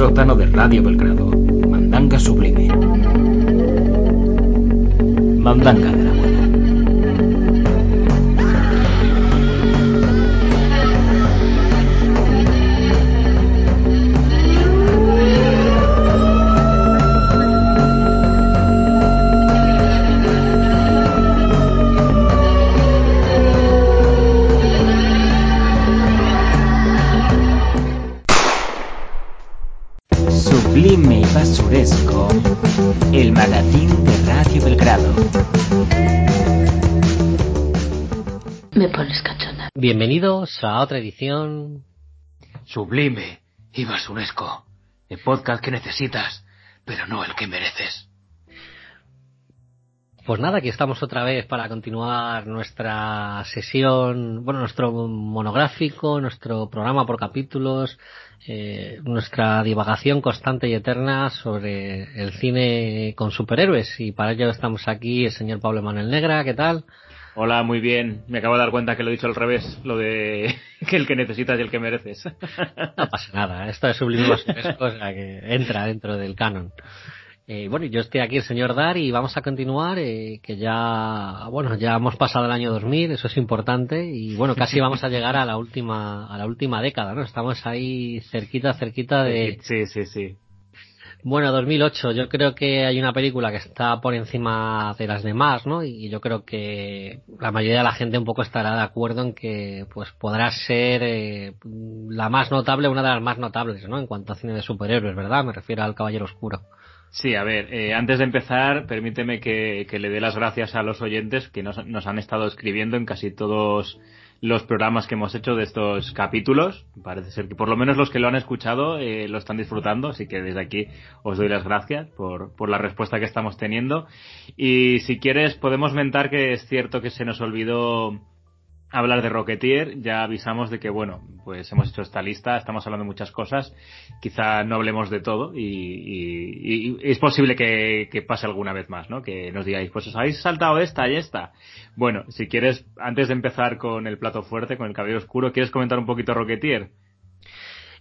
sótano de Radio Belgrado. Mandanga sublime. Mandanga Bienvenidos a otra edición. Sublime y basuresco. El podcast que necesitas, pero no el que mereces. Pues nada, aquí estamos otra vez para continuar nuestra sesión, bueno, nuestro monográfico, nuestro programa por capítulos, eh, nuestra divagación constante y eterna sobre el cine con superhéroes. Y para ello estamos aquí el señor Pablo Manuel Negra, ¿qué tal? Hola, muy bien. Me acabo de dar cuenta que lo he dicho al revés, lo de que el que necesitas y el que mereces. No pasa nada, esto es sublime basuresco, o sea que entra dentro del canon. Eh, bueno, yo estoy aquí, el señor Dar, y vamos a continuar, eh, que ya, bueno, ya hemos pasado el año 2000, eso es importante, y bueno, casi vamos a llegar a la última, a la última década, ¿no? Estamos ahí cerquita, cerquita de... Sí, sí, sí. Bueno, 2008, yo creo que hay una película que está por encima de las demás, ¿no? Y yo creo que la mayoría de la gente un poco estará de acuerdo en que, pues, podrá ser eh, la más notable, una de las más notables, ¿no? En cuanto a cine de superhéroes, ¿verdad? Me refiero al Caballero Oscuro. Sí, a ver, eh, antes de empezar, permíteme que, que, le dé las gracias a los oyentes que nos, nos, han estado escribiendo en casi todos los programas que hemos hecho de estos capítulos. Parece ser que por lo menos los que lo han escuchado eh, lo están disfrutando, así que desde aquí os doy las gracias por, por la respuesta que estamos teniendo. Y si quieres, podemos mentar que es cierto que se nos olvidó hablar de Rocketeer, ya avisamos de que, bueno, pues hemos hecho esta lista, estamos hablando de muchas cosas, quizá no hablemos de todo y, y, y es posible que, que, pase alguna vez más, ¿no? Que nos digáis, pues os habéis saltado esta y esta. Bueno, si quieres, antes de empezar con el plato fuerte, con el cabello oscuro, ¿quieres comentar un poquito Rocketeer?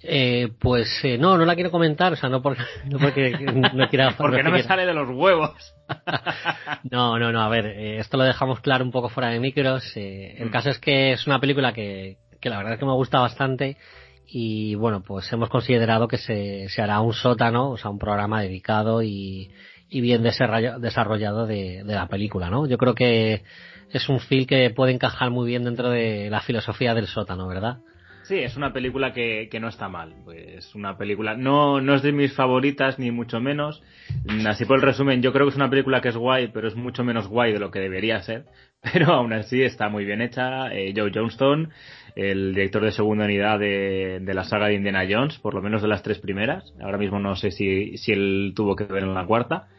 Eh, pues eh, no, no la quiero comentar, o sea, no porque no, porque, no quiera. porque no me sale de los huevos. no, no, no, a ver, eh, esto lo dejamos claro un poco fuera de micros. Eh, el mm. caso es que es una película que, que la verdad es que me gusta bastante y bueno, pues hemos considerado que se, se hará un sótano, o sea, un programa dedicado y, y bien desarrollado de, de la película, ¿no? Yo creo que es un film que puede encajar muy bien dentro de la filosofía del sótano, ¿verdad? Sí, es una película que, que, no está mal. Pues una película, no, no es de mis favoritas, ni mucho menos. Así por el resumen, yo creo que es una película que es guay, pero es mucho menos guay de lo que debería ser. Pero aún así está muy bien hecha. Eh, Joe Johnston, el director de segunda unidad de, de, la saga de Indiana Jones, por lo menos de las tres primeras. Ahora mismo no sé si, si él tuvo que ver en la cuarta.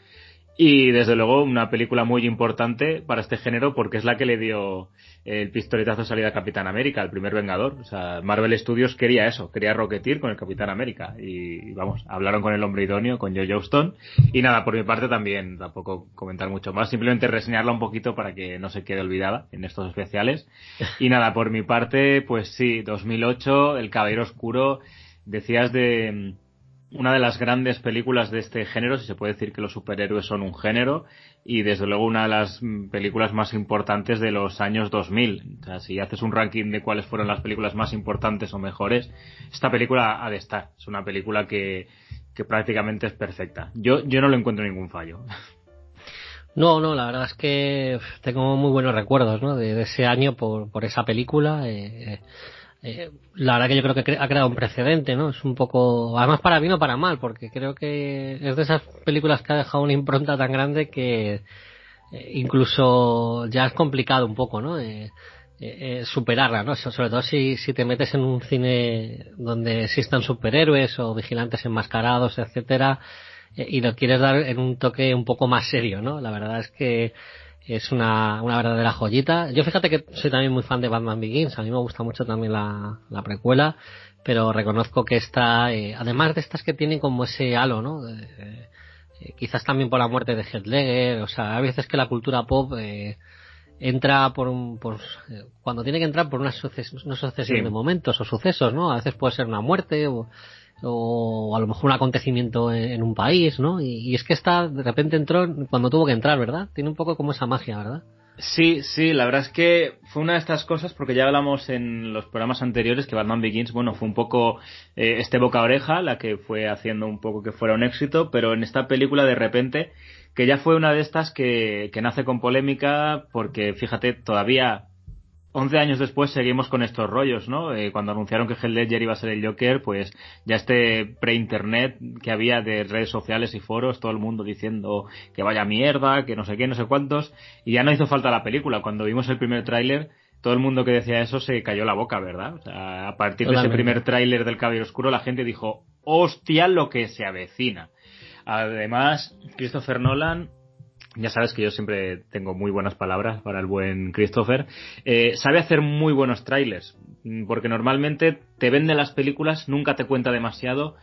Y desde luego una película muy importante para este género porque es la que le dio el pistoletazo de salida a Capitán América, el primer Vengador. O sea, Marvel Studios quería eso, quería Rocketeer con el Capitán América. Y vamos, hablaron con el hombre idóneo, con Joe Johnston. Y nada, por mi parte también, tampoco comentar mucho más, simplemente reseñarla un poquito para que no se quede olvidada en estos especiales. Y nada, por mi parte, pues sí, 2008, El Caballero Oscuro, decías de una de las grandes películas de este género, si se puede decir que los superhéroes son un género, y desde luego una de las películas más importantes de los años 2000. O sea, si haces un ranking de cuáles fueron las películas más importantes o mejores, esta película ha de estar. Es una película que, que prácticamente es perfecta. Yo, yo no le encuentro ningún fallo. No, no, la verdad es que tengo muy buenos recuerdos ¿no? de, de ese año por, por esa película. Eh, eh, la verdad que yo creo que ha creado un precedente, ¿no? Es un poco, además para bien o para mal, porque creo que es de esas películas que ha dejado una impronta tan grande que eh, incluso ya es complicado un poco, ¿no? Eh, eh, superarla, ¿no? Sobre todo si, si te metes en un cine donde existan superhéroes o vigilantes enmascarados, etcétera, y lo quieres dar en un toque un poco más serio, ¿no? La verdad es que es una, una verdadera joyita. Yo fíjate que soy también muy fan de Batman Begins, a mí me gusta mucho también la, la precuela, pero reconozco que esta, eh, además de estas que tienen como ese halo, ¿no? Eh, eh, quizás también por la muerte de Heath Ledger, o sea, a veces que la cultura pop eh, entra por un, por, cuando tiene que entrar por una, suces, una sucesión sí. de momentos o sucesos, ¿no? A veces puede ser una muerte o, o a lo mejor un acontecimiento en, un país, ¿no? Y, es que esta de repente entró cuando tuvo que entrar, ¿verdad? Tiene un poco como esa magia, ¿verdad? Sí, sí, la verdad es que fue una de estas cosas, porque ya hablamos en los programas anteriores que Batman Begins, bueno, fue un poco eh, este boca oreja, la que fue haciendo un poco que fuera un éxito, pero en esta película de repente, que ya fue una de estas que, que nace con polémica, porque fíjate, todavía 11 años después seguimos con estos rollos, ¿no? Eh, cuando anunciaron que Heath Ledger iba a ser el Joker, pues ya este pre-internet que había de redes sociales y foros, todo el mundo diciendo que vaya mierda, que no sé qué, no sé cuántos, y ya no hizo falta la película. Cuando vimos el primer tráiler, todo el mundo que decía eso se cayó la boca, ¿verdad? O sea, a partir de ese primer tráiler del Caballero Oscuro, la gente dijo, hostia, lo que se avecina. Además, Christopher Nolan ya sabes que yo siempre tengo muy buenas palabras para el buen Christopher, eh, sabe hacer muy buenos trailers, mm, porque normalmente te vende las películas, nunca te cuenta demasiado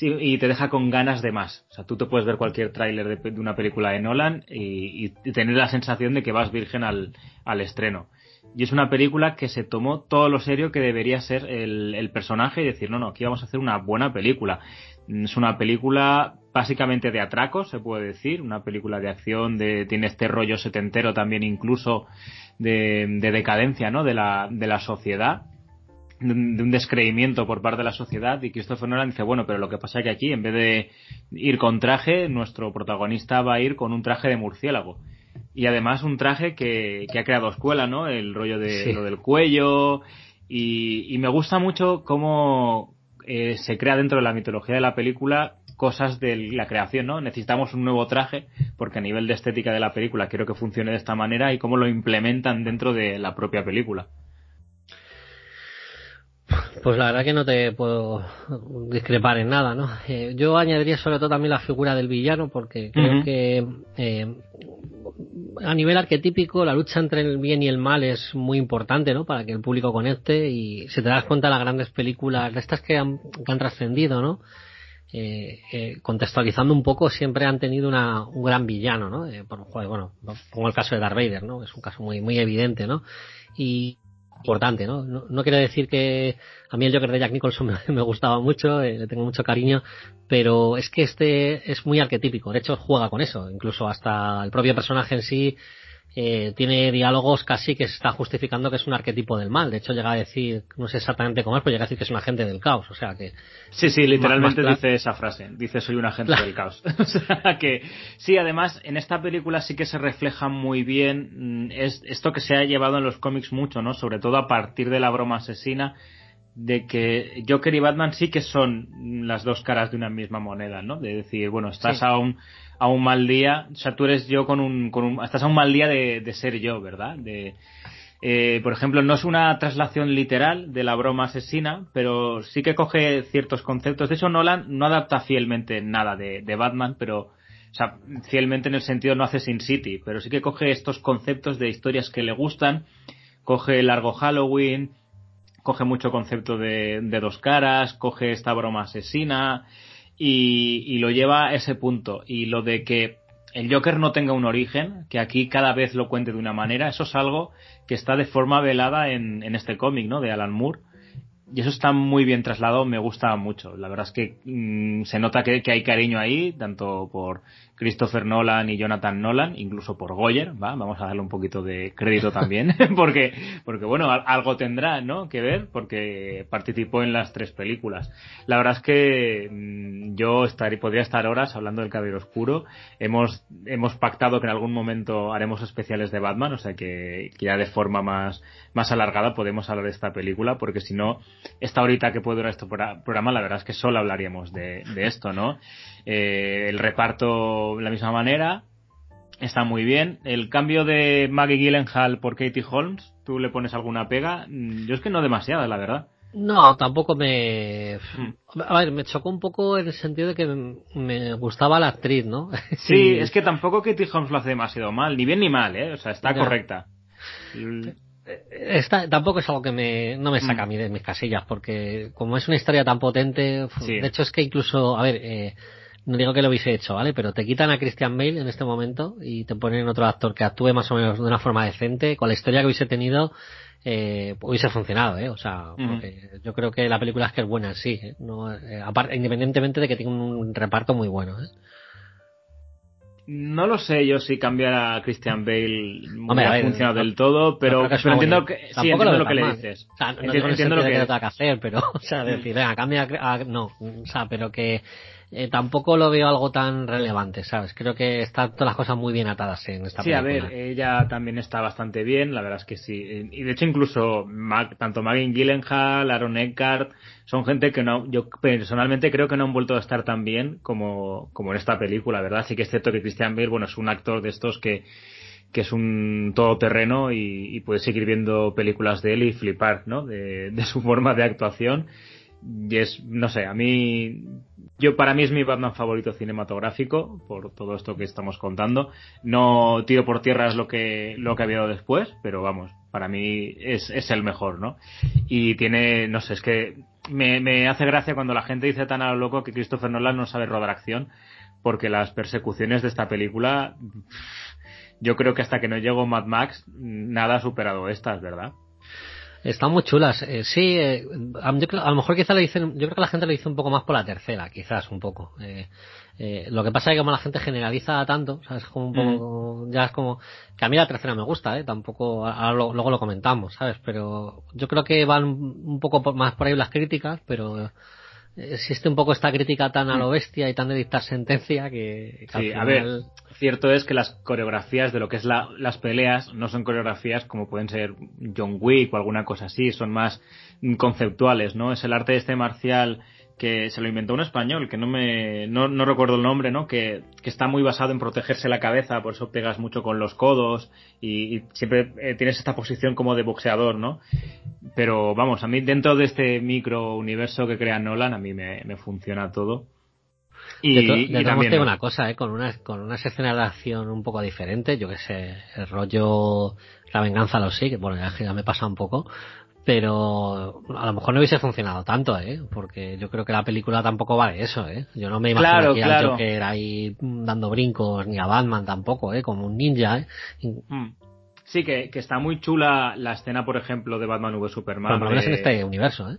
y te deja con ganas de más. O sea, tú te puedes ver cualquier tráiler de, una película de Nolan y, tener la sensación de que vas virgen al, estreno. Y es una película que se tomó todo lo serio que debería ser el, el personaje y decir, no, no, aquí vamos a hacer una buena película. Es una película básicamente de atracos, se puede decir, una película de acción, de, tiene este rollo setentero también incluso de, decadencia, ¿no? De la, de la sociedad, de un descreimiento por parte de la sociedad y Christopher Nolan dice, bueno, pero lo que pasa es que aquí en vez de ir con traje, nuestro protagonista va a ir con un traje de murciélago. Y además un traje que, que ha creado escuela, ¿no? El rollo de lo del cuello. Y, y me gusta mucho cómo, eh, se crea dentro de la mitología de la película cosas de la creación, ¿no? Necesitamos un nuevo traje porque a nivel de estética de la película quiero que funcione de esta manera y cómo lo implementan dentro de la propia película. Pues la verdad que no te puedo discrepar en nada, ¿no? Eh, yo añadiría sobre todo también la figura del villano porque creo que eh, a nivel arquetípico la lucha entre el bien y el mal es muy importante, ¿no? Para que el público conecte y si te das cuenta las grandes películas de estas que han, que han trascendido, ¿no? Eh, eh, contextualizando un poco, siempre han tenido una, un gran villano, ¿no? Eh, por, bueno, pongo el caso de Darth Vader, ¿no? Es un caso muy, muy evidente, ¿no? Y, importante, ¿no? ¿no? ¿no? quiero decir que a mí el Joker de Jack Nicholson me, me gustaba mucho, eh, le tengo mucho cariño, pero es que este es muy arquetípico, de hecho juega con eso, incluso hasta el propio personaje en sí eh, tiene diálogos casi que se está justificando que es un arquetipo del mal. De hecho, llega a decir, no sé exactamente cómo es, pero llega a decir que es un agente del caos. O sea que. Sí, sí, literalmente dice esa frase. Dice, soy un agente del caos. o sea que, sí, además, en esta película sí que se refleja muy bien mm, es, esto que se ha llevado en los cómics mucho, ¿no? Sobre todo a partir de la broma asesina de que Joker y Batman sí que son las dos caras de una misma moneda, ¿no? De decir, bueno, estás a un a un mal día, o sea, tú eres yo con un, con un estás a un mal día de, de ser yo, ¿verdad? De, eh, por ejemplo, no es una traslación literal de la broma asesina, pero sí que coge ciertos conceptos. De hecho, Nolan no adapta fielmente nada de, de Batman, pero, o sea, fielmente en el sentido no hace Sin City, pero sí que coge estos conceptos de historias que le gustan, coge Largo Halloween, coge mucho concepto de, de dos caras, coge esta broma asesina, y, lo lleva a ese punto. Y lo de que el Joker no tenga un origen, que aquí cada vez lo cuente de una manera, eso es algo que está de forma velada en, en este cómic, ¿no? De Alan Moore. Y eso está muy bien trasladado, me gusta mucho. La verdad es que mm, se nota que, que, hay cariño ahí, tanto por Christopher Nolan y Jonathan Nolan, incluso por Goyer, ¿va? Vamos a darle un poquito de crédito también, porque, porque bueno, algo tendrá, ¿no? Que ver, porque participó en las tres películas. La verdad es que mm, yo estaría, podría estar horas hablando del Caballero Oscuro. Hemos, hemos pactado que en algún momento haremos especiales de Batman, o sea que, que ya de forma más, más alargada podemos hablar de esta película, porque si no, esta horita que puede durar este programa, la verdad es que solo hablaríamos de, de esto, ¿no? Eh, el reparto de la misma manera. Está muy bien. El cambio de Maggie Gyllenhaal por Katie Holmes, ¿tú le pones alguna pega? Mm, yo es que no demasiada, la verdad. No, tampoco me. Hmm. A ver, me chocó un poco en el sentido de que me gustaba la actriz, ¿no? sí, es que tampoco Katie Holmes lo hace demasiado mal, ni bien ni mal, ¿eh? O sea, está correcta. Esta, tampoco es algo que me, no me saca a mí de mis casillas, porque como es una historia tan potente, de hecho es que incluso, a ver, eh, no digo que lo hubiese hecho, ¿vale? Pero te quitan a Christian Bale en este momento y te ponen otro actor que actúe más o menos de una forma decente, con la historia que hubiese tenido, eh, hubiese funcionado, ¿eh? O sea, porque yo creo que la película es que es buena en sí, ¿eh? No, eh, aparte, independientemente de que tenga un reparto muy bueno, ¿eh? No lo sé yo si cambiar a Christian Bale no me ha funcionado del todo, pero, pero entiendo que, sí, entiendo lo, que le dices. O sea, no entiendo, entiendo lo que, que, que que hacer, pero, o sea, decir, venga, cambia a, no, o sea, pero que eh, tampoco lo veo algo tan relevante, ¿sabes? Creo que están todas las cosas muy bien atadas en esta sí, película. Sí, a ver, ella también está bastante bien, la verdad es que sí. Y de hecho incluso tanto Maggie Gyllenhaal, Aaron Eckhart, son gente que no, yo personalmente creo que no han vuelto a estar tan bien como, como en esta película, ¿verdad? Sí que es cierto que Christian Bale, bueno, es un actor de estos que que es un todoterreno y, y puedes seguir viendo películas de él y flipar, ¿no? De, de su forma de actuación y es, no sé, a mí, yo para mí es mi Batman favorito cinematográfico, por todo esto que estamos contando. No tiro por tierra es lo que, lo que ha habido después, pero vamos, para mí es, es el mejor, ¿no? Y tiene, no sé, es que me, me hace gracia cuando la gente dice tan a lo loco que Christopher Nolan no sabe rodar acción, porque las persecuciones de esta película, yo creo que hasta que no llegó Mad Max, nada ha superado estas, ¿verdad? Están muy chulas. Eh, sí, eh, a, lo mejor quizá le dicen, yo creo que la gente le dice un poco más por la tercera, quizás un poco. Eh, eh, lo que pasa es que como la gente generaliza tanto, ¿sabes? Como un poco, mm. ya es como, que a mí la tercera me gusta, ¿eh? Tampoco, ahora lo, luego lo comentamos, ¿sabes? Pero yo creo que van un poco más por ahí las críticas, pero existe un poco esta crítica tan a lo mm. bestia y tan de dictar sentencia que, sí, a ver, cierto es que las coreografías de lo que es la, las peleas no son coreografías como pueden ser John Wick o alguna cosa así, son más conceptuales, ¿no? Es el arte de este marcial que se lo inventó un español, que no me, no, no recuerdo el nombre, ¿no? Que, que, está muy basado en protegerse la cabeza, por eso pegas mucho con los codos y, y siempre eh, tienes esta posición como de boxeador, ¿no? Pero vamos, a mí dentro de este micro universo que crea Nolan, a mí me, me funciona todo. Y, de, también una cosa, ¿eh? con unas con unas escenas de acción un poco diferentes, yo que sé, el rollo la venganza lo sí, que bueno, ya me pasa un poco, pero a lo mejor no hubiese funcionado tanto, ¿eh? Porque yo creo que la película tampoco vale eso, ¿eh? Yo no me imagino claro, que claro. al Joker ahí dando brincos, ni a Batman tampoco, ¿eh? Como un ninja, ¿eh? Mm. Sí, que, que está muy chula la escena, por ejemplo, de Batman v Superman. Por lo menos en este universo, ¿eh?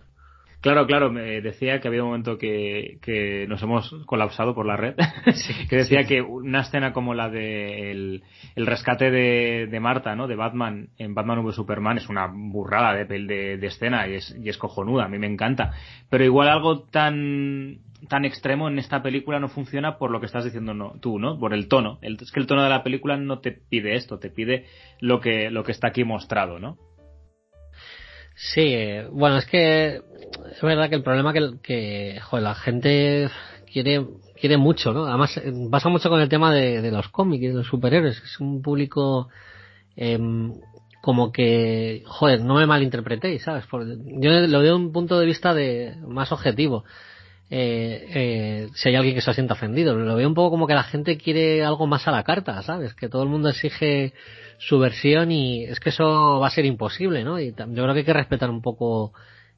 Claro, claro, me decía que había un momento que, que nos hemos colapsado por la red, sí, que decía sí. que una escena como la de el, el rescate de, de, Marta, ¿no? De Batman en Batman v Superman es una burrada de, de, de escena y es, y es cojonuda, a mí me encanta. Pero igual algo tan tan extremo en esta película no funciona por lo que estás diciendo no, tú, ¿no? Por el tono. El, es que el tono de la película no te pide esto, te pide lo que, lo que está aquí mostrado, ¿no? Sí, bueno, es que es verdad que el problema que, joder, la gente quiere quiere mucho, ¿no? Además pasa mucho con el tema de, los cómics de los superhéroes, es un público eh, como que, joder, no me malinterpretéis, ¿sabes? Por, yo lo veo de un punto de vista de más objetivo. Eh, eh, si hay alguien que se sienta ofendido, lo veo un poco como que la gente quiere algo más a la carta, ¿sabes? Que todo el mundo exige su versión y es que eso va a ser imposible, ¿no? Y yo creo que hay que respetar un poco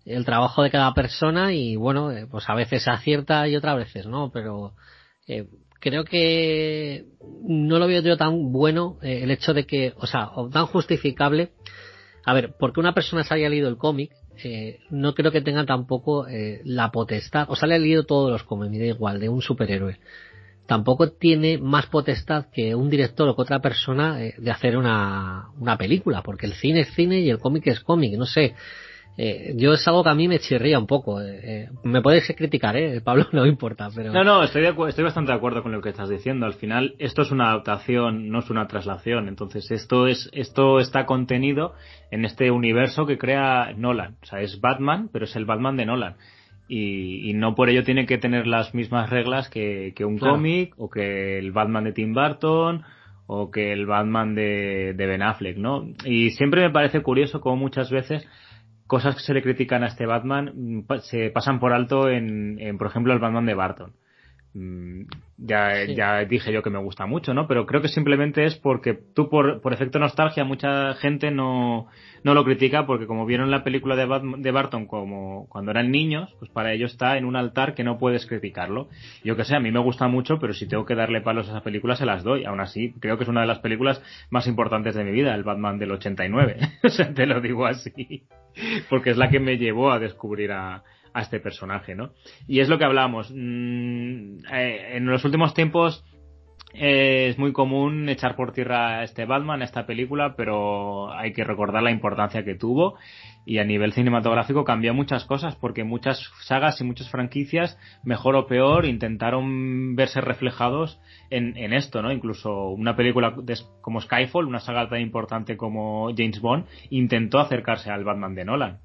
el trabajo de cada persona y bueno, eh, pues a veces acierta y otras veces no, pero eh, creo que no lo veo yo tan bueno eh, el hecho de que, o sea, o tan justificable. A ver, porque una persona se haya leído el cómic, eh, no creo que tenga tampoco eh, la potestad, o sea, le ha leído todos los cómics, me da igual, de un superhéroe tampoco tiene más potestad que un director o que otra persona eh, de hacer una, una película, porque el cine es cine y el cómic es cómic, no sé. Eh, yo es algo que a mí me chirría un poco. Eh, me puedes criticar, ¿eh? Pablo, no importa, pero... No, no, estoy, de estoy bastante de acuerdo con lo que estás diciendo. Al final, esto es una adaptación, no es una traslación. Entonces, esto es esto está contenido en este universo que crea Nolan. O sea, es Batman, pero es el Batman de Nolan y, y, no por ello tiene que tener las mismas reglas que, que un claro. cómic o que el Batman de Tim Burton o que el Batman de, de Ben Affleck, ¿no? Y siempre me parece curioso como muchas veces cosas que se le critican a este Batman se pasan por alto en, en por ejemplo, el Batman de Barton mm, ya, ya dije yo que me gusta mucho, ¿no? Pero creo que simplemente es porque tú por, por efecto nostalgia mucha gente no, no lo critica porque como vieron la película de, de Barton como cuando eran niños, pues para ellos está en un altar que no puedes criticarlo. Yo que sé, a mí me gusta mucho, pero si tengo que darle palos a esa película se las doy. Aún así, creo que es una de las películas más importantes de mi vida, el Batman del 89. o sea, te lo digo así. Porque es la que me llevó a descubrir a, a este personaje, ¿no? Y es lo que hablamos. Mm, eh, en los últimos tiempos eh, es muy común echar por tierra a este Batman, a esta película, pero hay que recordar la importancia que tuvo y a nivel cinematográfico cambió muchas cosas porque muchas sagas y muchas franquicias, mejor o peor, intentaron verse reflejados en, en esto, ¿no? Incluso una película como Skyfall, una saga tan importante como James Bond, intentó acercarse al Batman de Nolan.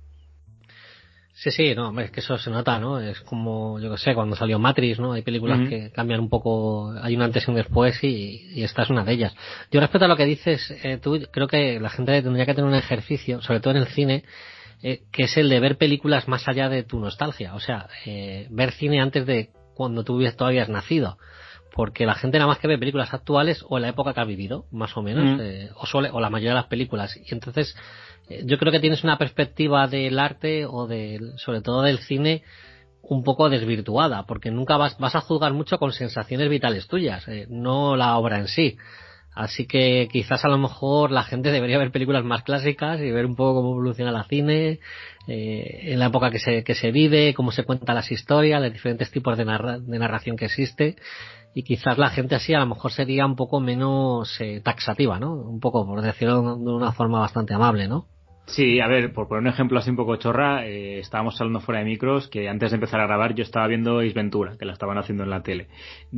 Sí, sí, no, es que eso se nota, ¿no? Es como, yo que sé, cuando salió Matrix, ¿no? Hay películas que cambian un poco, hay un antes y un después y, esta es una de ellas. Yo respecto a lo que dices, eh, tú, creo que la gente tendría que tener un ejercicio, sobre todo en el cine, eh, que es el de ver películas más allá de tu nostalgia. O sea, eh, ver cine antes de cuando tú todavía has nacido. Porque la gente nada más que ve películas actuales o en la época que ha vivido, más o menos, o, suele, o la mayoría de las películas. Y entonces, yo creo que tienes una perspectiva del arte o del, sobre todo del cine un poco desvirtuada, porque nunca vas, vas a juzgar mucho con sensaciones vitales tuyas, eh, no la obra en sí. Así que quizás a lo mejor la gente debería ver películas más clásicas y ver un poco cómo evoluciona la cine, eh, en la época que se, que se vive, cómo se cuentan las historias, los diferentes tipos de, de narración que existe. Y quizás la gente así a lo mejor sería un poco menos eh, taxativa, ¿no? Un poco, por decirlo de una forma bastante amable, ¿no? Sí, a ver, por poner un ejemplo así un poco chorra, eh, estábamos hablando fuera de micros que antes de empezar a grabar yo estaba viendo Ace Ventura, que la estaban haciendo en la tele.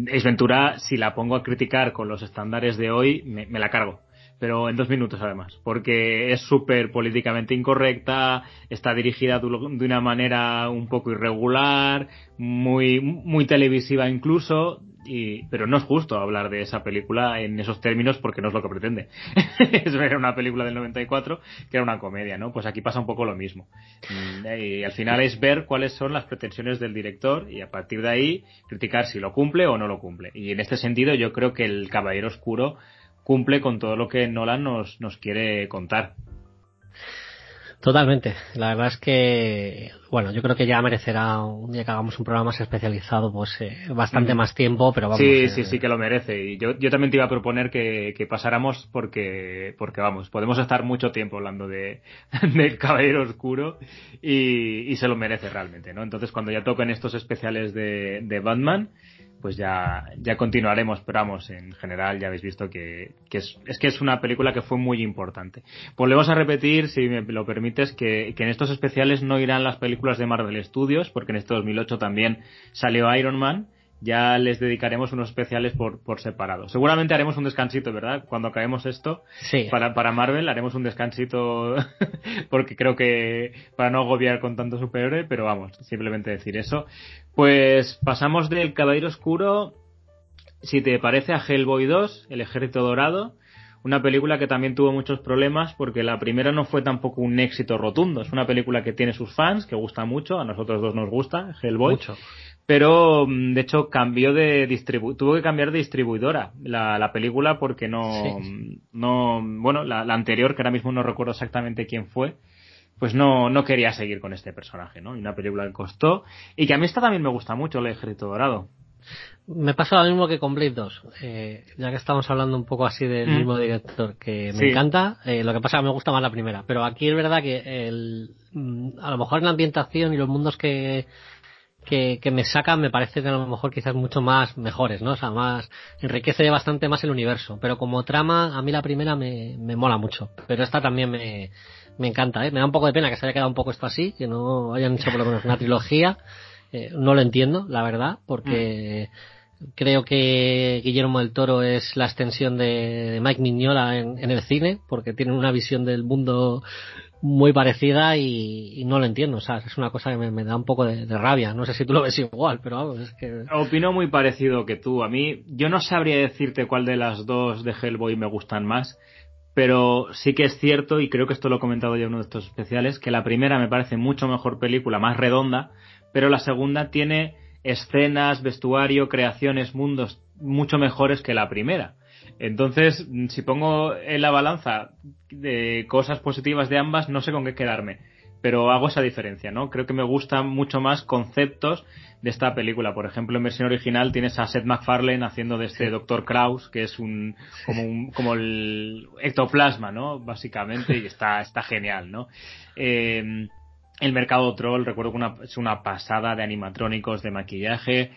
Ace Ventura, si la pongo a criticar con los estándares de hoy, me, la cargo pero en dos minutos además, porque es súper políticamente incorrecta, está dirigida de una manera un poco irregular, muy, muy televisiva incluso, y, pero no es justo hablar de esa película en esos términos porque no es lo que pretende. es ver una película del 94 que era una comedia, ¿no? Pues aquí pasa un poco lo mismo. Mm, y al final es ver cuáles son las pretensiones del director y a partir de ahí criticar si lo cumple o no lo cumple. Y en este sentido yo creo que el Caballero Oscuro cumple con todo lo que Nolan nos, nos quiere contar. Totalmente. La verdad es que, bueno, yo creo que ya merecerá un día que hagamos un programa más especializado, pues eh, bastante más tiempo, pero vamos. Sí, sí, sí que lo merece. Y yo, yo también te iba a proponer que, que pasáramos porque, porque vamos, podemos estar mucho tiempo hablando de, del Caballero Oscuro y, y se lo merece realmente, ¿no? Entonces cuando ya toquen estos especiales de, de Batman, pues ya, ya continuaremos, pero vamos, en general ya habéis visto que, que es, es, que es una película que fue muy importante. Volvemos a repetir, si me lo permites, que, que en estos especiales no irán las películas de Marvel Studios, porque en este 2008 también salió Iron Man, ya les dedicaremos unos especiales por, por separado. Seguramente haremos un descansito, ¿verdad? Cuando acabemos esto, sí. para, para Marvel haremos un descansito porque creo que para no agobiar con tanto superhéroe, pero vamos, simplemente decir eso. Pues pasamos del Caballero Oscuro, si te parece, a Hellboy 2, El Ejército Dorado. Una película que también tuvo muchos problemas porque la primera no fue tampoco un éxito rotundo. Es una película que tiene sus fans, que gusta mucho, a nosotros dos nos gusta, Hellboy. Mucho pero mm, de hecho cambió de distribu tuvo que cambiar de distribuidora la, la película porque no no bueno la, la, anterior que ahora mismo no recuerdo exactamente quién fue pues no no quería seguir con este personaje no y una película que costó y que a mí esta también me gusta mucho el ejército dorado me pasa lo mismo que con Blade 2, eh, ya que estamos hablando un poco así del mm. mismo director, que me sí. encanta, eh, lo que pasa es que me gusta más la primera, pero aquí es verdad que el, mm, a lo mejor en la ambientación y los mundos que, que, que, me sacan me parece que a lo mejor quizás mucho más mejores, ¿no? O sea, más, enriquece bastante más el universo. Pero como trama, a mí la primera me, me mola mucho. Pero esta también me, me encanta, ¿eh? Me da un poco de pena que se haya quedado un poco esto así, que no hayan hecho por lo menos una trilogía. Eh, no lo entiendo, la verdad, porque mm. creo que Guillermo del Toro es la extensión de, de Mike Mignola en, en el cine, porque tiene una visión del mundo muy parecida y, no lo entiendo, o sea, es una cosa que me, me da un poco de, de, rabia, no sé si tú lo ves igual, pero vamos, es que... Opino muy parecido que tú, a mí, yo no sabría decirte cuál de las dos de Hellboy me gustan más, pero sí que es cierto, y creo que esto lo he comentado ya en uno de estos especiales, que la primera me parece mucho mejor película, más redonda, pero la segunda tiene escenas, vestuario, creaciones, mundos mucho mejores que la primera. Entonces, si pongo en la balanza de cosas positivas de ambas, no sé con qué quedarme. Pero hago esa diferencia, ¿no? Creo que me gustan mucho más conceptos de esta película. Por ejemplo, en versión original tienes a Seth MacFarlane haciendo de este Dr. Kraus, que es un como, un, como el ectoplasma, ¿no? Básicamente, y está, está genial, ¿no? Eh, el mercado troll, recuerdo que una, es una pasada de animatrónicos, de maquillaje,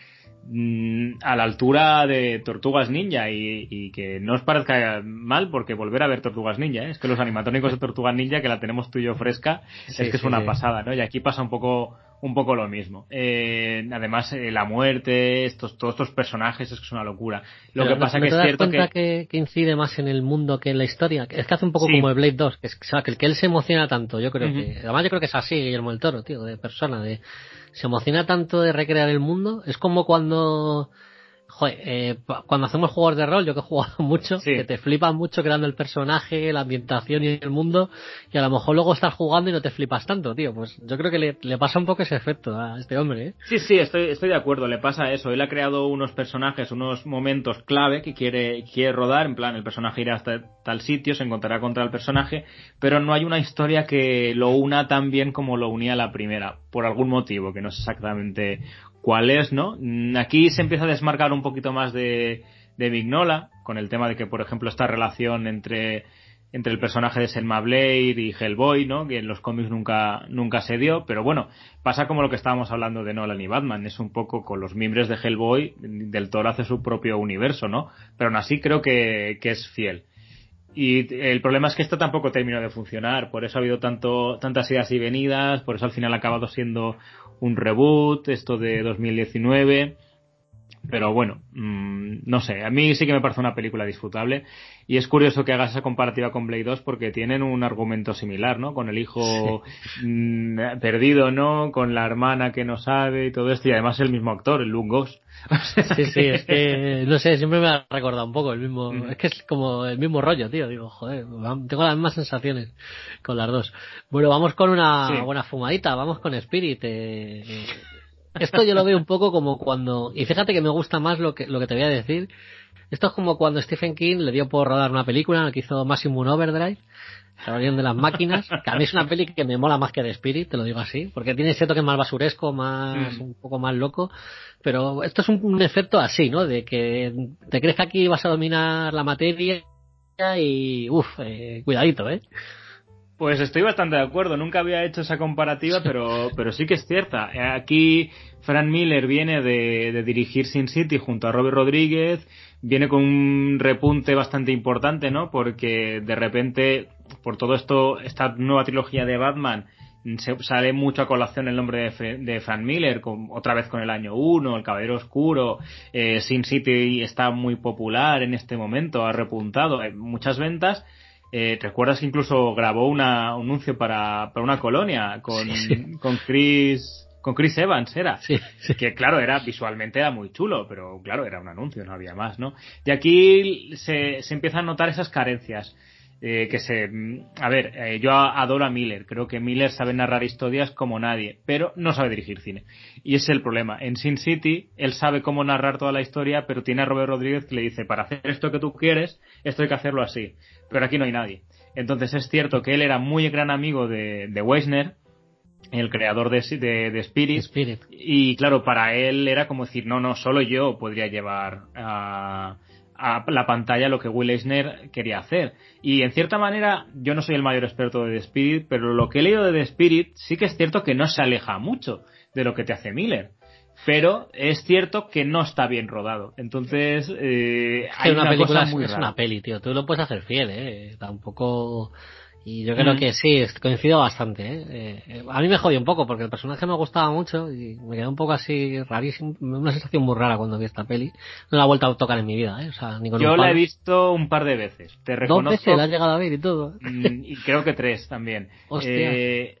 a la altura de Tortugas Ninja y, y, que no os parezca mal porque volver a ver Tortugas Ninja, ¿eh? es que los animatrónicos de Tortugas Ninja, que la tenemos tú y yo fresca, sí, es que es una pasada, ¿no? Y aquí pasa un poco un poco lo mismo. Eh, además, eh, la muerte, estos, todos estos personajes, es que es una locura. Lo Pero que pasa ¿no que te es das cierto cuenta que... incide más en el mundo que en la historia. Es que hace un poco como el Blade 2, que, es, o sea, que el que él se emociona tanto, yo creo que, además yo creo que es así, Guillermo el Toro, tío, de persona, de, se emociona tanto de recrear el mundo, es como cuando, joder, eh, cuando hacemos juegos de rol, yo que he jugado mucho, Sí. que te flipas mucho creando el personaje, la ambientación y el mundo, y a lo mejor luego estás jugando y no te flipas tanto, tío, pues yo creo que le, le pasa un poco ese efecto a este hombre, ¿eh? Sí, sí, estoy, estoy de acuerdo, le pasa eso. Él ha creado unos personajes, unos momentos clave que quiere, quiere rodar, en plan, el personaje irá hasta tal sitio, se encontrará contra el personaje, pero no hay una historia que lo una tan bien como lo unía la primera, por algún motivo, que no sé exactamente cuál es, ¿no? Mm, Aquí se empieza a desmarcar un poquito más de, de Vignola, con el tema de que, por ejemplo, esta relación entre entre el personaje de Selma Blade y Hellboy, ¿no? Que en los cómics nunca, nunca se dio, pero bueno, pasa como lo que estábamos hablando de Nolan y Batman, es un poco con los miembros de Hellboy, del Toro hace su propio universo, ¿no? Pero aún así creo que, que es fiel. Y el problema es que esto tampoco terminó de funcionar, por eso ha habido tanto, tantas idas y venidas, por eso al final ha acabado siendo un reboot, esto de 2019. Pero bueno, mmm, no sé, a mí sí que me parece una película disfrutable y es curioso que hagas esa comparativa con Blade 2 porque tienen un argumento similar, ¿no? Con el hijo sí. mmm, perdido, ¿no? Con la hermana que no sabe y todo esto y además el mismo actor, el Luke Goss. Sí, sí, es que, no sé, siempre me ha recordado un poco el mismo, mm. es que es como el mismo rollo, tío, digo, joder, tengo las mismas sensaciones con las dos. Bueno, vamos con una sí. buena fumadita, vamos con Spirit, eh, eh, esto yo lo veo un poco como cuando, y fíjate que me gusta más lo que, lo que te voy a decir, esto es como cuando Stephen King le dio por rodar una película en la que hizo Maximum Overdrive, la rebelión de las máquinas, que a mí es una peli que me mola más que The Spirit, te lo digo así, porque tiene ese toque más basuresco, más, mm. un poco más loco, pero esto es un, un, efecto así, ¿no? De que te crees que aquí vas a dominar la materia y, uff, eh, cuidadito, ¿eh? Pues estoy bastante de acuerdo. Nunca había hecho esa comparativa, pero, pero sí que es cierta. Aquí Frank Miller viene de, de, dirigir Sin City junto a Robert Rodríguez. Viene con un repunte bastante importante, ¿no? Porque de repente, por todo esto, esta nueva trilogía de Batman, se, sale mucho a colación el nombre de, de Frank Miller, con, otra vez con el año 1, El Caballero Oscuro. Eh, Sin City está muy popular en este momento, ha repuntado, hay muchas ventas eh, ¿Te acuerdas que incluso grabó una, un anuncio para, para una colonia con, sí, sí. con Chris con Chris Evans era sí, que claro era visualmente era muy chulo pero claro era un anuncio no había más no y aquí se, se empiezan a notar esas carencias eh, que se a ver eh, yo adoro a Miller creo que Miller sabe narrar historias como nadie pero no sabe dirigir cine. Y ese es el problema. En Sin City él sabe cómo narrar toda la historia pero tiene a Robert Rodríguez que le dice para hacer esto que tú quieres esto hay que hacerlo así pero aquí no hay nadie. Entonces es cierto que él era muy gran amigo de, de Weisner, el creador de, de, de Spirit, Spirit, y claro, para él era como decir, no, no, solo yo podría llevar a, a la pantalla lo que Will Eisner quería hacer. Y en cierta manera, yo no soy el mayor experto de The Spirit, pero lo que he leído de The Spirit sí que es cierto que no se aleja mucho de lo que te hace Miller pero es cierto que no está bien rodado. Entonces, eh, hay una, una película cosa muy es, rara. una peli, tío. Tú lo puedes hacer fiel, eh. Tampoco. Y yo creo Mm. que sí, coincido bastante. ¿eh? Eh, a mí me jodió un poco porque el personaje me gustaba mucho y me quedó un poco así rarísimo, una sensación muy rara cuando vi esta peli. No la he vuelto a tocar en mi vida, ¿eh? O sea, ni con Yo la he visto un par de veces. Te Dos reconozco. veces la has llegado a ver y todo. Mm, y creo que tres también. Hostia. Eh,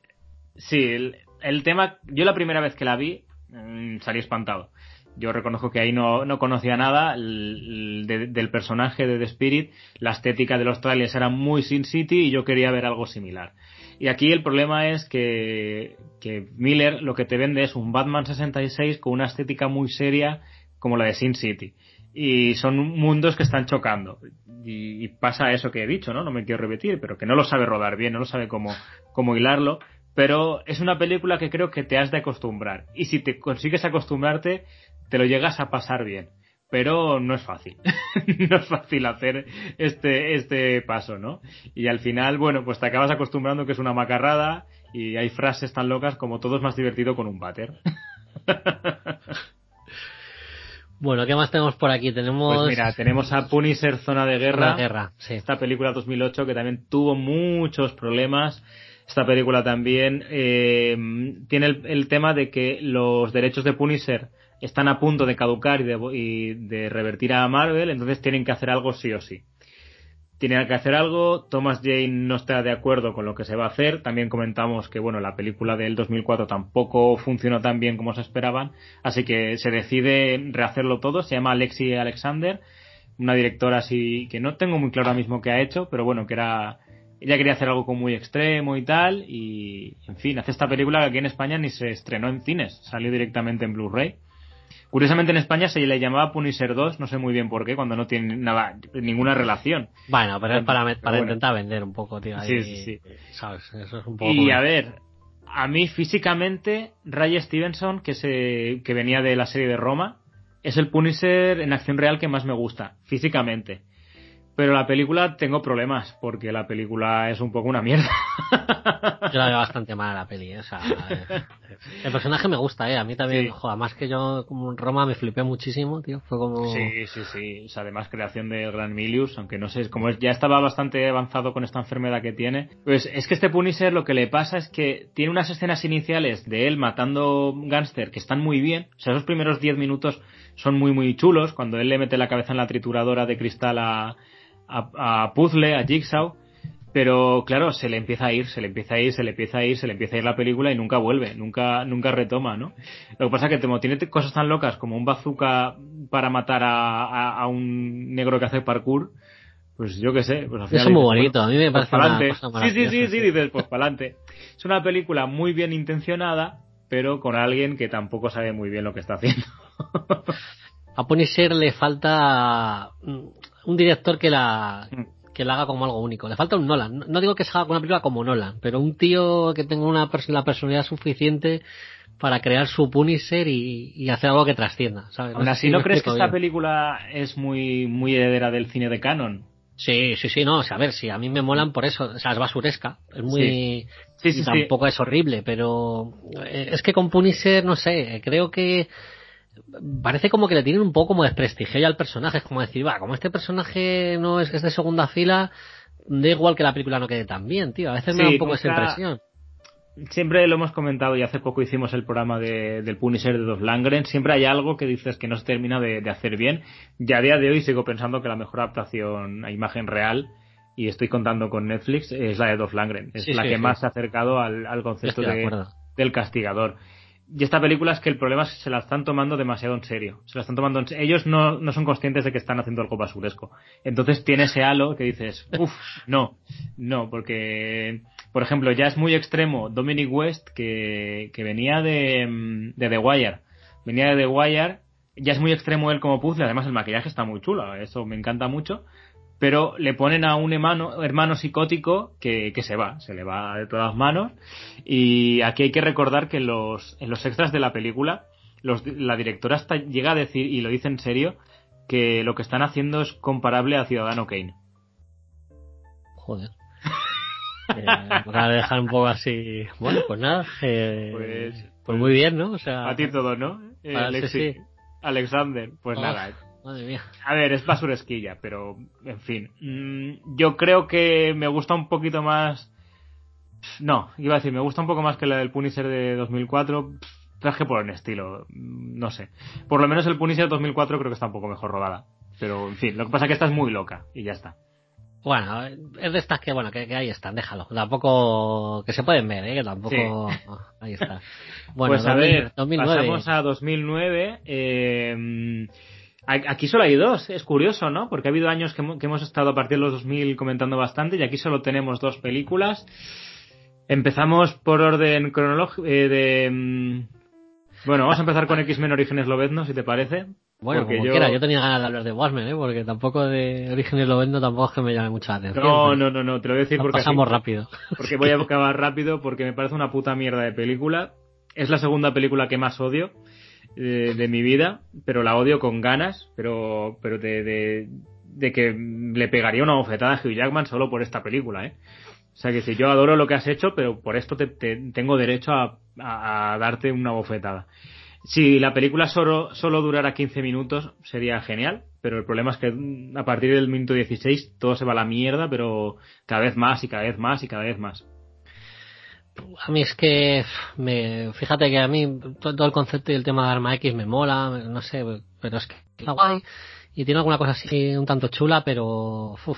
sí, el, el tema, yo la primera vez que la vi mm, salí espantado. Yo reconozco que ahí no, no conocía nada el- el de- del personaje de The Spirit. La estética de los trailers era muy Sin City y yo quería ver algo similar. Y aquí el problema es que, que Miller lo que te vende es un Batman 66 con una estética muy seria como la de Sin City. Y son mundos que están chocando. Y, y, pasa eso que he dicho, ¿no? No me quiero repetir, pero que no lo sabe rodar bien, no lo sabe cómo, cómo hilarlo. Pero es una película que creo que te has de acostumbrar. Y si te consigues acostumbrarte, te lo llegas a pasar bien pero no es fácil. no es fácil hacer este, este paso, ¿no? Y al final, bueno, pues te acabas acostumbrando que es una macarrada y hay frases tan locas como todo es más divertido con un váter. bueno, ¿qué más tenemos por aquí? Tenemos... Pues mira, tenemos a Punisher Zona de Guerra. Zona de Guerra, sí. Esta película 2008 que también tuvo muchos problemas. Esta película también eh, tiene el, el tema de que los derechos de Punisher están a punto de caducar y de, y de, revertir a Marvel, entonces tienen que hacer algo sí o sí. Tienen que hacer algo, Thomas Jane no está de acuerdo con lo que se va a hacer, también comentamos que bueno, la película del 2004 tampoco funcionó tan bien como se esperaban, así que se decide rehacerlo todo, se llama Alexi Alexander, una directora así que no tengo muy claro ahora mismo qué ha hecho, pero bueno, que era ella quería hacer algo como muy extremo y tal, y en fin, hace esta película que aquí en España ni se estrenó en cines, salió directamente en Blu-ray. Curiosamente en España se le llamaba Punisher 2, no sé muy bien por qué, cuando no tiene nada, ninguna relación. Bueno, pero es para, para pero intentar bueno. vender un poco, tío. Ahí, sí, sí, sí. ¿Sabes? Eso es un poco. Y a ver, a mí físicamente, Ray Stevenson, que, se, que venía de la serie de Roma, es el Punisher en acción real que más me gusta, físicamente. Pero la película tengo problemas, porque la película es un poco una mierda. Yo la veo bastante mal la peli, ¿eh? o sea, el personaje me gusta, eh, a mí también, Sí. joder, más que yo como en Roma me flipé muchísimo, tío, fue como... Sí, sí, sí. O sea, además creación de Gran Milius, aunque no sé, como ya estaba bastante avanzado con esta enfermedad que tiene. Pues es que este Punisher lo que le pasa es que tiene unas escenas iniciales de él matando gángster que están muy bien. O sea, esos primeros 10 minutos son muy, muy chulos. Cuando él le mete la cabeza en la trituradora de cristal a, a, a Puzzle, a Jigsaw. Pero claro, se le empieza a ir, se le empieza a ir, se le empieza a ir, se le empieza a ir la película y nunca vuelve, nunca, nunca retoma, ¿no? Lo que pasa es que como tiene cosas tan locas como un bazooka para matar a, a, a un negro que hace parkour, pues yo qué sé, pues al final Eso es muy bonito, a mí me pues parece una cosa Sí, sí, sí, sí. dices, pues pa'lante. Es una película muy bien intencionada, pero con alguien que tampoco sabe muy bien lo que está haciendo. A Punisher le falta mm, un director que la que la haga como algo único. Le falta un Nolan. No- No digo que se haga con una película como Nolan, pero un tío que tenga una pers- la personalidad suficiente para crear su Punisher y, y hacer algo que trascienda. ¿sabes? Aún sé así, si ¿no crees que esta bien. película es muy, muy heredera del cine de Canon? Sí, sí, sí, no, o sea, a ver, sí, a mí me molan por eso, o sea, es basuresca, es muy, Sí, sí, y tampoco es horrible, pero eh, es que con Punisher, no sé, creo que parece como que le tienen un poco como desprestigio ya al personaje, es como decir, va, como este personaje no es, es de segunda fila, da igual que la película no quede tan bien, tío, a veces me da un poco esa impresión. Siempre lo hemos comentado y hace poco hicimos el programa de, del Punisher de Dolph Langren. Siempre hay algo que dices que no se termina de, de hacer bien. Y a día de hoy sigo pensando que la mejor adaptación a imagen real, y estoy contando con Netflix, es la de Dolph Langren. Es Sí, la sí, que sí. más se ha acercado al, al concepto de del castigador. Y esta película es que el problema es que se la están tomando demasiado en serio. Se la están tomando en Ellos no, no son conscientes de que están haciendo algo basuresco. Entonces tiene ese halo que dices, uff, no, no, porque, por ejemplo, ya es muy extremo Dominic West, que, que venía de, de The Wire. Venía de The Wire, ya es muy extremo él como puzzle, además el maquillaje está muy chulo, eso me encanta mucho pero le ponen a un hermano, hermano psicótico que, que se va, se le va de todas manos. Y aquí hay que recordar que en los, en los extras de la película, los, la directora hasta llega a decir, y lo dice en serio, que lo que están haciendo es comparable a Ciudadano Kane. Joder. Eh, para dejar un poco así. Bueno, pues nada. Eh, Pues- pues, muy bien, ¿no? O sea. A ti todo, ¿no? Eh, Ah, sí, Alexi- sí. Alexander, pues Oh, nada. Madre mía. A ver, es basuresquilla, pero en fin. Mm, Yo creo que me gusta un poquito más. No, iba a decir, me gusta un poco más que la del Punisher de 2004. Traje por el estilo, mm, no sé. Por lo menos el Punisher 2004 creo que está un poco mejor rodada. Pero en fin, lo que pasa es que esta es muy loca y ya está. Bueno, es de estas que, bueno, que, que ahí están, déjalo. Tampoco, que se pueden ver, ¿eh? Que tampoco, ahí está. Bueno, pues a 2000, ver, 2009. pasamos a 2009. eh, a- aquí solo hay dos, es curioso, ¿no? Porque ha habido años que, hemo- que hemos estado a partir de los 2000 comentando bastante y aquí solo tenemos dos películas. Empezamos por orden cronológico eh, de... mm, Bueno, vamos a empezar con X-Men Orígenes Lobezno, si te parece. Bueno, Porque como yo- quiera, yo tenía ganas de hablar de Watchmen, ¿eh? porque tampoco de Orígenes lo vendo, tampoco es que me llame mucha la atención. No, no, no, no, te lo voy a decir porque así- pasamos rápido. porque voy a acabar rápido porque me parece una puta mierda de película. Es la segunda película que más odio eh, de mi vida, pero la odio con ganas, pero pero de, de, de que le pegaría una bofetada a Hugh Jackman solo por esta película, ¿eh? O sea que si yo adoro lo que has hecho, pero por esto te, te- tengo derecho a, a- a darte una bofetada. Si la película solo, solo durara 15 minutos sería genial, pero el problema es que a partir del minuto 16 todo se va a la mierda, pero cada vez más y cada vez más y cada vez más. A mí es que, me, fíjate que a mí to- todo el concepto y el tema de Arma X me mola, me- no sé, pero es que está guay y tiene alguna cosa así un tanto chula, pero, uf,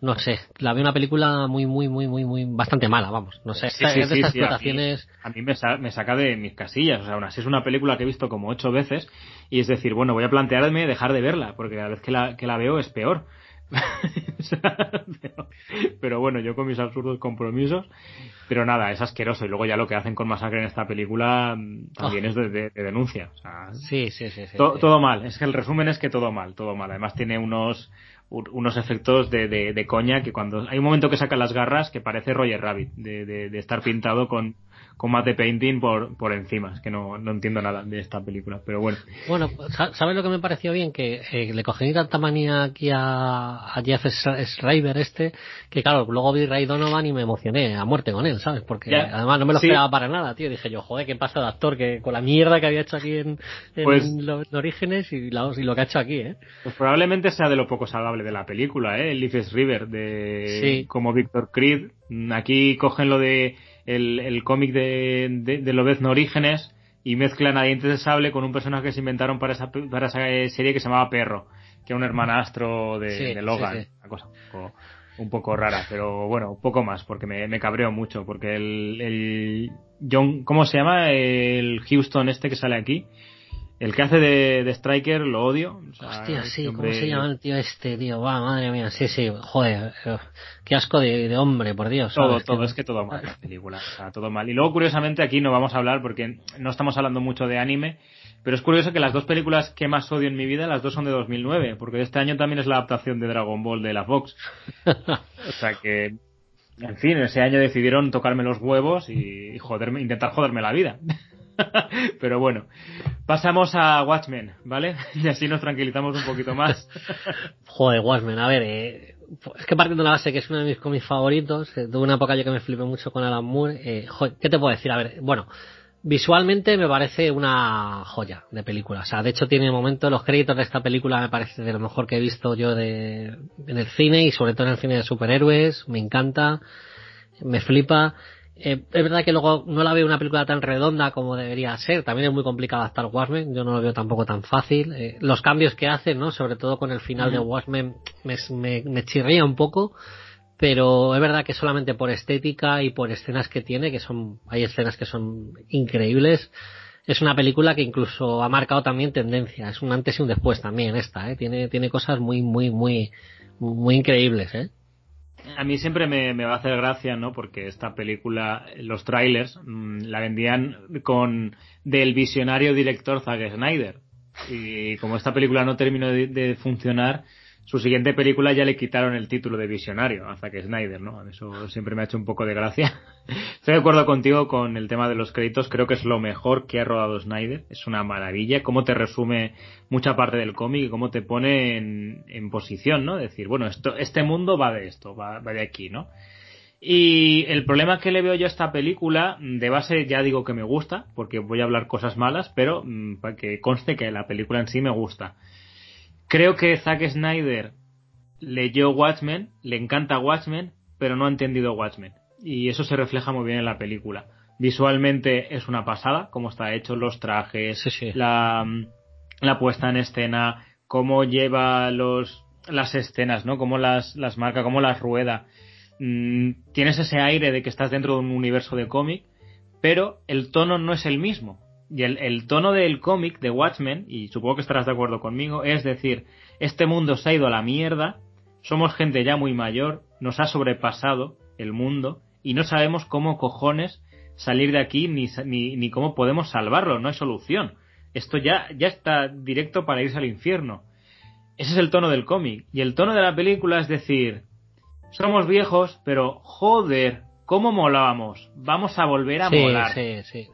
no sé, la veo una película muy, muy, muy, muy, muy, bastante mala, vamos, no sé, Sí, es sí, de sí, estas sí, a mí- explotaciones, A mí me, sa- me saca de mis casillas. O sea, aún así es una película que he visto como ocho veces. Y es decir, bueno, voy a plantearme dejar de verla, porque cada vez que la, que la veo es peor. Pero, pero bueno, yo con mis absurdos compromisos. Pero nada, es asqueroso. Y luego ya lo que hacen con Masacre en esta película mm, también Oh. es de, de- de denuncia. O sea, sí, sí, sí, sí, to- sí. todo mal. Es que el resumen es que todo mal, todo mal. Además tiene unos un- unos efectos de, de, de coña que cuando hay un momento que saca las garras que parece Roger Rabbit de, de estar pintado con, con mate painting por, por encima. Es que no, no entiendo nada de esta película, pero bueno. Bueno, sa- ¿sabes lo que me pareció bien? Que eh, le cogí tanta manía aquí a, a Jeff Sch- Schreiber este, que claro, luego vi Ray Donovan y me emocioné a muerte con él, ¿sabes? Porque Ya. además no me lo Sí. esperaba para nada, tío. Dije yo, joder, qué pasa de actor que con la mierda que había hecho aquí en, en Pues- los orígenes y, la- y lo que ha hecho aquí, ¿eh? Pues probablemente sea de lo poco salvable de la película, ¿eh? Leaf River, de, Sí. como Victor Creed. Aquí cogen lo de el, el cómic de, de, de Lobezno Orígenes y mezclan a Dientes de Sable con un personaje que se inventaron para esa, para esa serie que se llamaba Perro, que era un hermanastro de, Sí, de Logan. sí, sí. Una cosa un poco, un poco rara, pero bueno, poco más, porque me, me cabreó mucho, porque el, el John, ¿cómo se llama? El Houston este que sale aquí. El que hace de, de Striker lo odio. O sea, Hostia, sí, ¿cómo hombre- se llama el tío este, tío? Va, madre mía, sí, sí, joder, qué asco de, de hombre, por Dios. Todo, ¿sabes? todo, es que todo mal la película, o sea, todo mal. Y luego, curiosamente, aquí no vamos a hablar porque no estamos hablando mucho de anime, pero es curioso que las dos películas que más odio en mi vida, las dos son de 2009, porque este año también es la adaptación de Dragon Ball de la Fox. O sea que, en fin, ese año decidieron tocarme los huevos y, y joderme, intentar joderme la vida. Pero bueno, pasamos a Watchmen, ¿vale? Y así nos tranquilizamos un poquito más. Joder, Watchmen, a ver, eh, es que partiendo de la base que es uno de mis cómics favoritos, eh, tuve una época yo que me flipé mucho con Alan Moore, eh, joder, ¿qué te puedo decir? A ver, bueno, visualmente me parece una joya de película, o sea, de hecho tiene momentos, los créditos de esta película me parece de lo mejor que he visto yo de, en el cine y sobre todo en el cine de superhéroes, me encanta, me flipa. Eh, es verdad que luego no la veo una película tan redonda como debería ser. También es muy complicado adaptar Watchmen. Yo no lo veo tampoco tan fácil. Eh, los cambios que hacen, ¿no? Sobre todo con el final de Watchmen, me, me, me chirría un poco. Pero es verdad que solamente por estética y por escenas que tiene, que son, hay escenas que son increíbles. Es una película que incluso ha marcado también tendencia. Es un antes y un después también esta, ¿eh? Tiene, tiene cosas muy, muy, muy, muy increíbles, ¿eh? A mí siempre me, me va a hacer gracia, ¿no? Porque esta película, los trailers, mmm, la vendían con del visionario director Zack Snyder. Y como esta película no terminó de, de, funcionar, su siguiente película ya le quitaron el título de visionario a Zack Snyder, ¿no? Eso siempre me ha hecho un poco de gracia. Estoy de acuerdo contigo con el tema de los créditos, creo que es lo mejor que ha rodado Snyder, es una maravilla, cómo te resume mucha parte del cómic y cómo te pone en, posición, ¿no? Decir, bueno, esto, este mundo va de esto, va, va de aquí, ¿no? Y el problema que le veo yo a esta película, de base ya digo que me gusta, porque voy a hablar cosas malas, pero mmm, para que conste que la película en sí me gusta. Creo que Zack Snyder leyó Watchmen, le encanta Watchmen, pero no ha entendido Watchmen. Y eso se refleja muy bien en la película. Visualmente es una pasada, cómo está hecho, los trajes, sí, sí. La, la puesta en escena, cómo lleva los, las escenas, ¿no? Cómo las, las marca, cómo las rueda. Mm, tienes ese aire de que estás dentro de un universo de cómic, pero el tono no es el mismo. Y el, el tono del cómic de Watchmen, y supongo que estarás de acuerdo conmigo, es decir, este mundo se ha ido a la mierda, somos gente ya muy mayor, nos ha sobrepasado el mundo, y no sabemos cómo cojones salir de aquí ni, ni, ni cómo podemos salvarlo, no hay solución. Esto ya, ya está directo para irse al infierno. Ese es el tono del cómic. Y el tono de la película es decir, somos viejos, pero joder, ¿cómo molábamos? Vamos a volver a sí, molar. Sí, sí.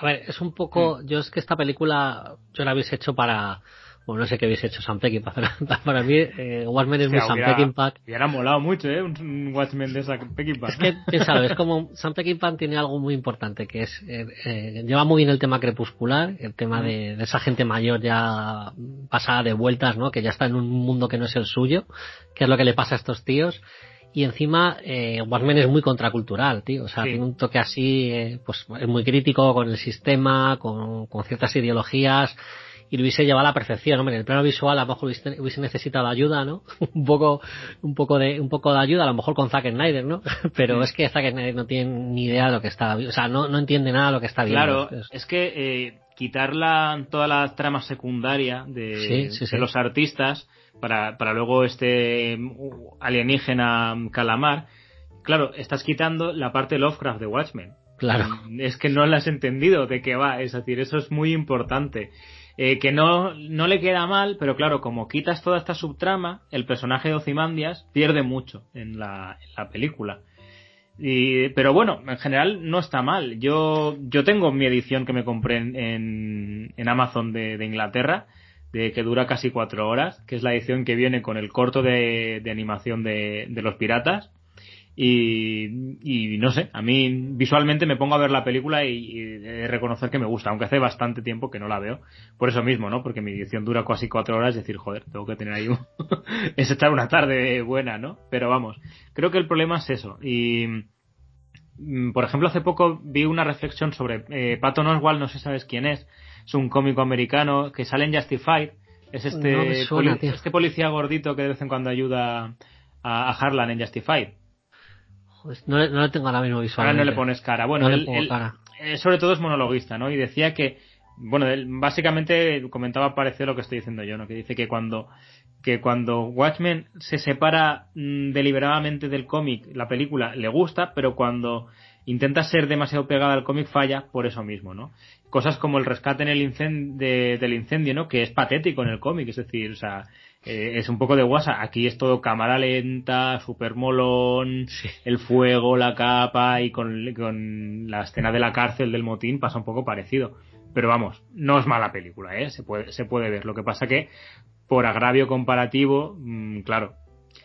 A ver, es un poco. Yo es que esta película yo la habéis hecho para. Bueno, no sé qué habéis hecho Sam Peckinpah, pero para mí eh, Watchmen es muy Sam Peckinpah. Hubiera molado mucho, ¿eh? Un, Watchmen de Sam Peckinpah. Es que, piénsalo, es como Sam Peckinpah tiene algo muy importante, que es, eh, eh, lleva muy bien el tema crepuscular, el tema de, de, esa gente mayor ya pasada de vueltas, ¿no? Que ya está en un mundo que no es el suyo, que es lo que le pasa a estos tíos y encima eh, Watchmen es muy contracultural, tío. O sea, sí. tiene un toque así, eh, pues es muy crítico con el sistema, con, con ciertas ideologías y lo hubiese llevado a la perfección, hombre, en el plano visual a lo mejor hubiese, hubiese necesitado ayuda, ¿no? un poco, un poco de, un poco de ayuda, a lo mejor con Zack Snyder, ¿no? Pero sí. es que Zack Snyder no tiene ni idea de lo que está, o sea, no, no entiende nada de lo que está viendo. Claro, es, que eh, quitar la, toda la trama secundaria de, sí, de los artistas para, para luego este alienígena calamar, claro, estás quitando la parte Lovecraft de Watchmen. Claro. Es que no la has entendido de qué va, es decir, eso es muy importante. Eh, que no, no le queda mal, pero claro, como quitas toda esta subtrama, el personaje de Ozymandias pierde mucho en la, en la película. Y, pero bueno, en general no está mal. Yo, yo tengo mi edición que me compré en, en, en Amazon de, de, Inglaterra, de que dura casi cuatro horas, que es la edición que viene con el corto de, de animación de, de los piratas. Y, y, no sé, a mí visualmente me pongo a ver la película y, reconocer que me gusta, aunque hace bastante tiempo que no la veo. Por eso mismo, ¿no? Porque mi edición dura casi cuatro horas, es decir, joder, tengo que tener ahí un... es echar una tarde buena, ¿no? Pero vamos, creo que el problema es eso. Y, por ejemplo, hace poco vi una reflexión sobre eh, Patton Oswalt, no sé si sabes quién es, es un cómico americano que sale en Justified, es este, no suena, poli este policía gordito que de vez en cuando ayuda a, a Harlan en Justified. No, no le tengo ahora mismo visual. Ahora no le pones cara. Bueno, no él, él cara. Eh, sobre todo es monologuista, ¿no? Y decía que, bueno, él básicamente comentaba parecido a lo que estoy diciendo yo, ¿no? Que dice que cuando que cuando Watchmen se separa mmm, deliberadamente del cómic, la película le gusta, pero cuando intenta ser demasiado pegada al cómic falla por eso mismo, ¿no? Cosas como el rescate en el incendio, de, del incendio, ¿no? Que es patético en el cómic, es decir, o sea, eh, es un poco de guasa. Aquí es todo cámara lenta, super molón, sí. el fuego, la capa y con, con la escena de la cárcel del motín pasa un poco parecido. Pero vamos, no es mala película, ¿eh? Se puede, se puede ver. Lo que pasa que, por agravio comparativo, mmm, claro.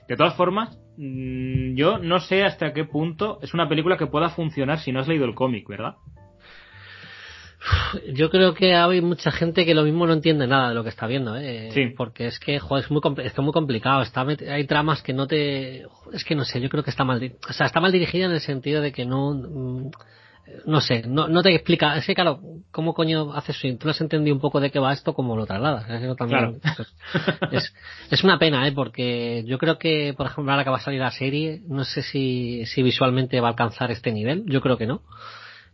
De todas formas, mmm, yo no sé hasta qué punto es una película que pueda funcionar si no has leído el cómic, ¿verdad? Yo creo que hay mucha gente que lo mismo no entiende nada de lo que está viendo, ¿eh? Sí. Porque es que, joder, es muy, es que muy complicado. Está, hay tramas que no te, es que no sé, yo creo que está mal, o sea, está mal dirigida en el sentido de que no, mm, no sé, no, no te explica, es que claro, ¿cómo coño haces eso? Tú no has entendido un poco de qué va esto, como lo trasladas. Eso también, claro. es, es, una pena, ¿eh? Porque yo creo que, por ejemplo, ahora que va a salir la serie, no sé si, si visualmente va a alcanzar este nivel, yo creo que no.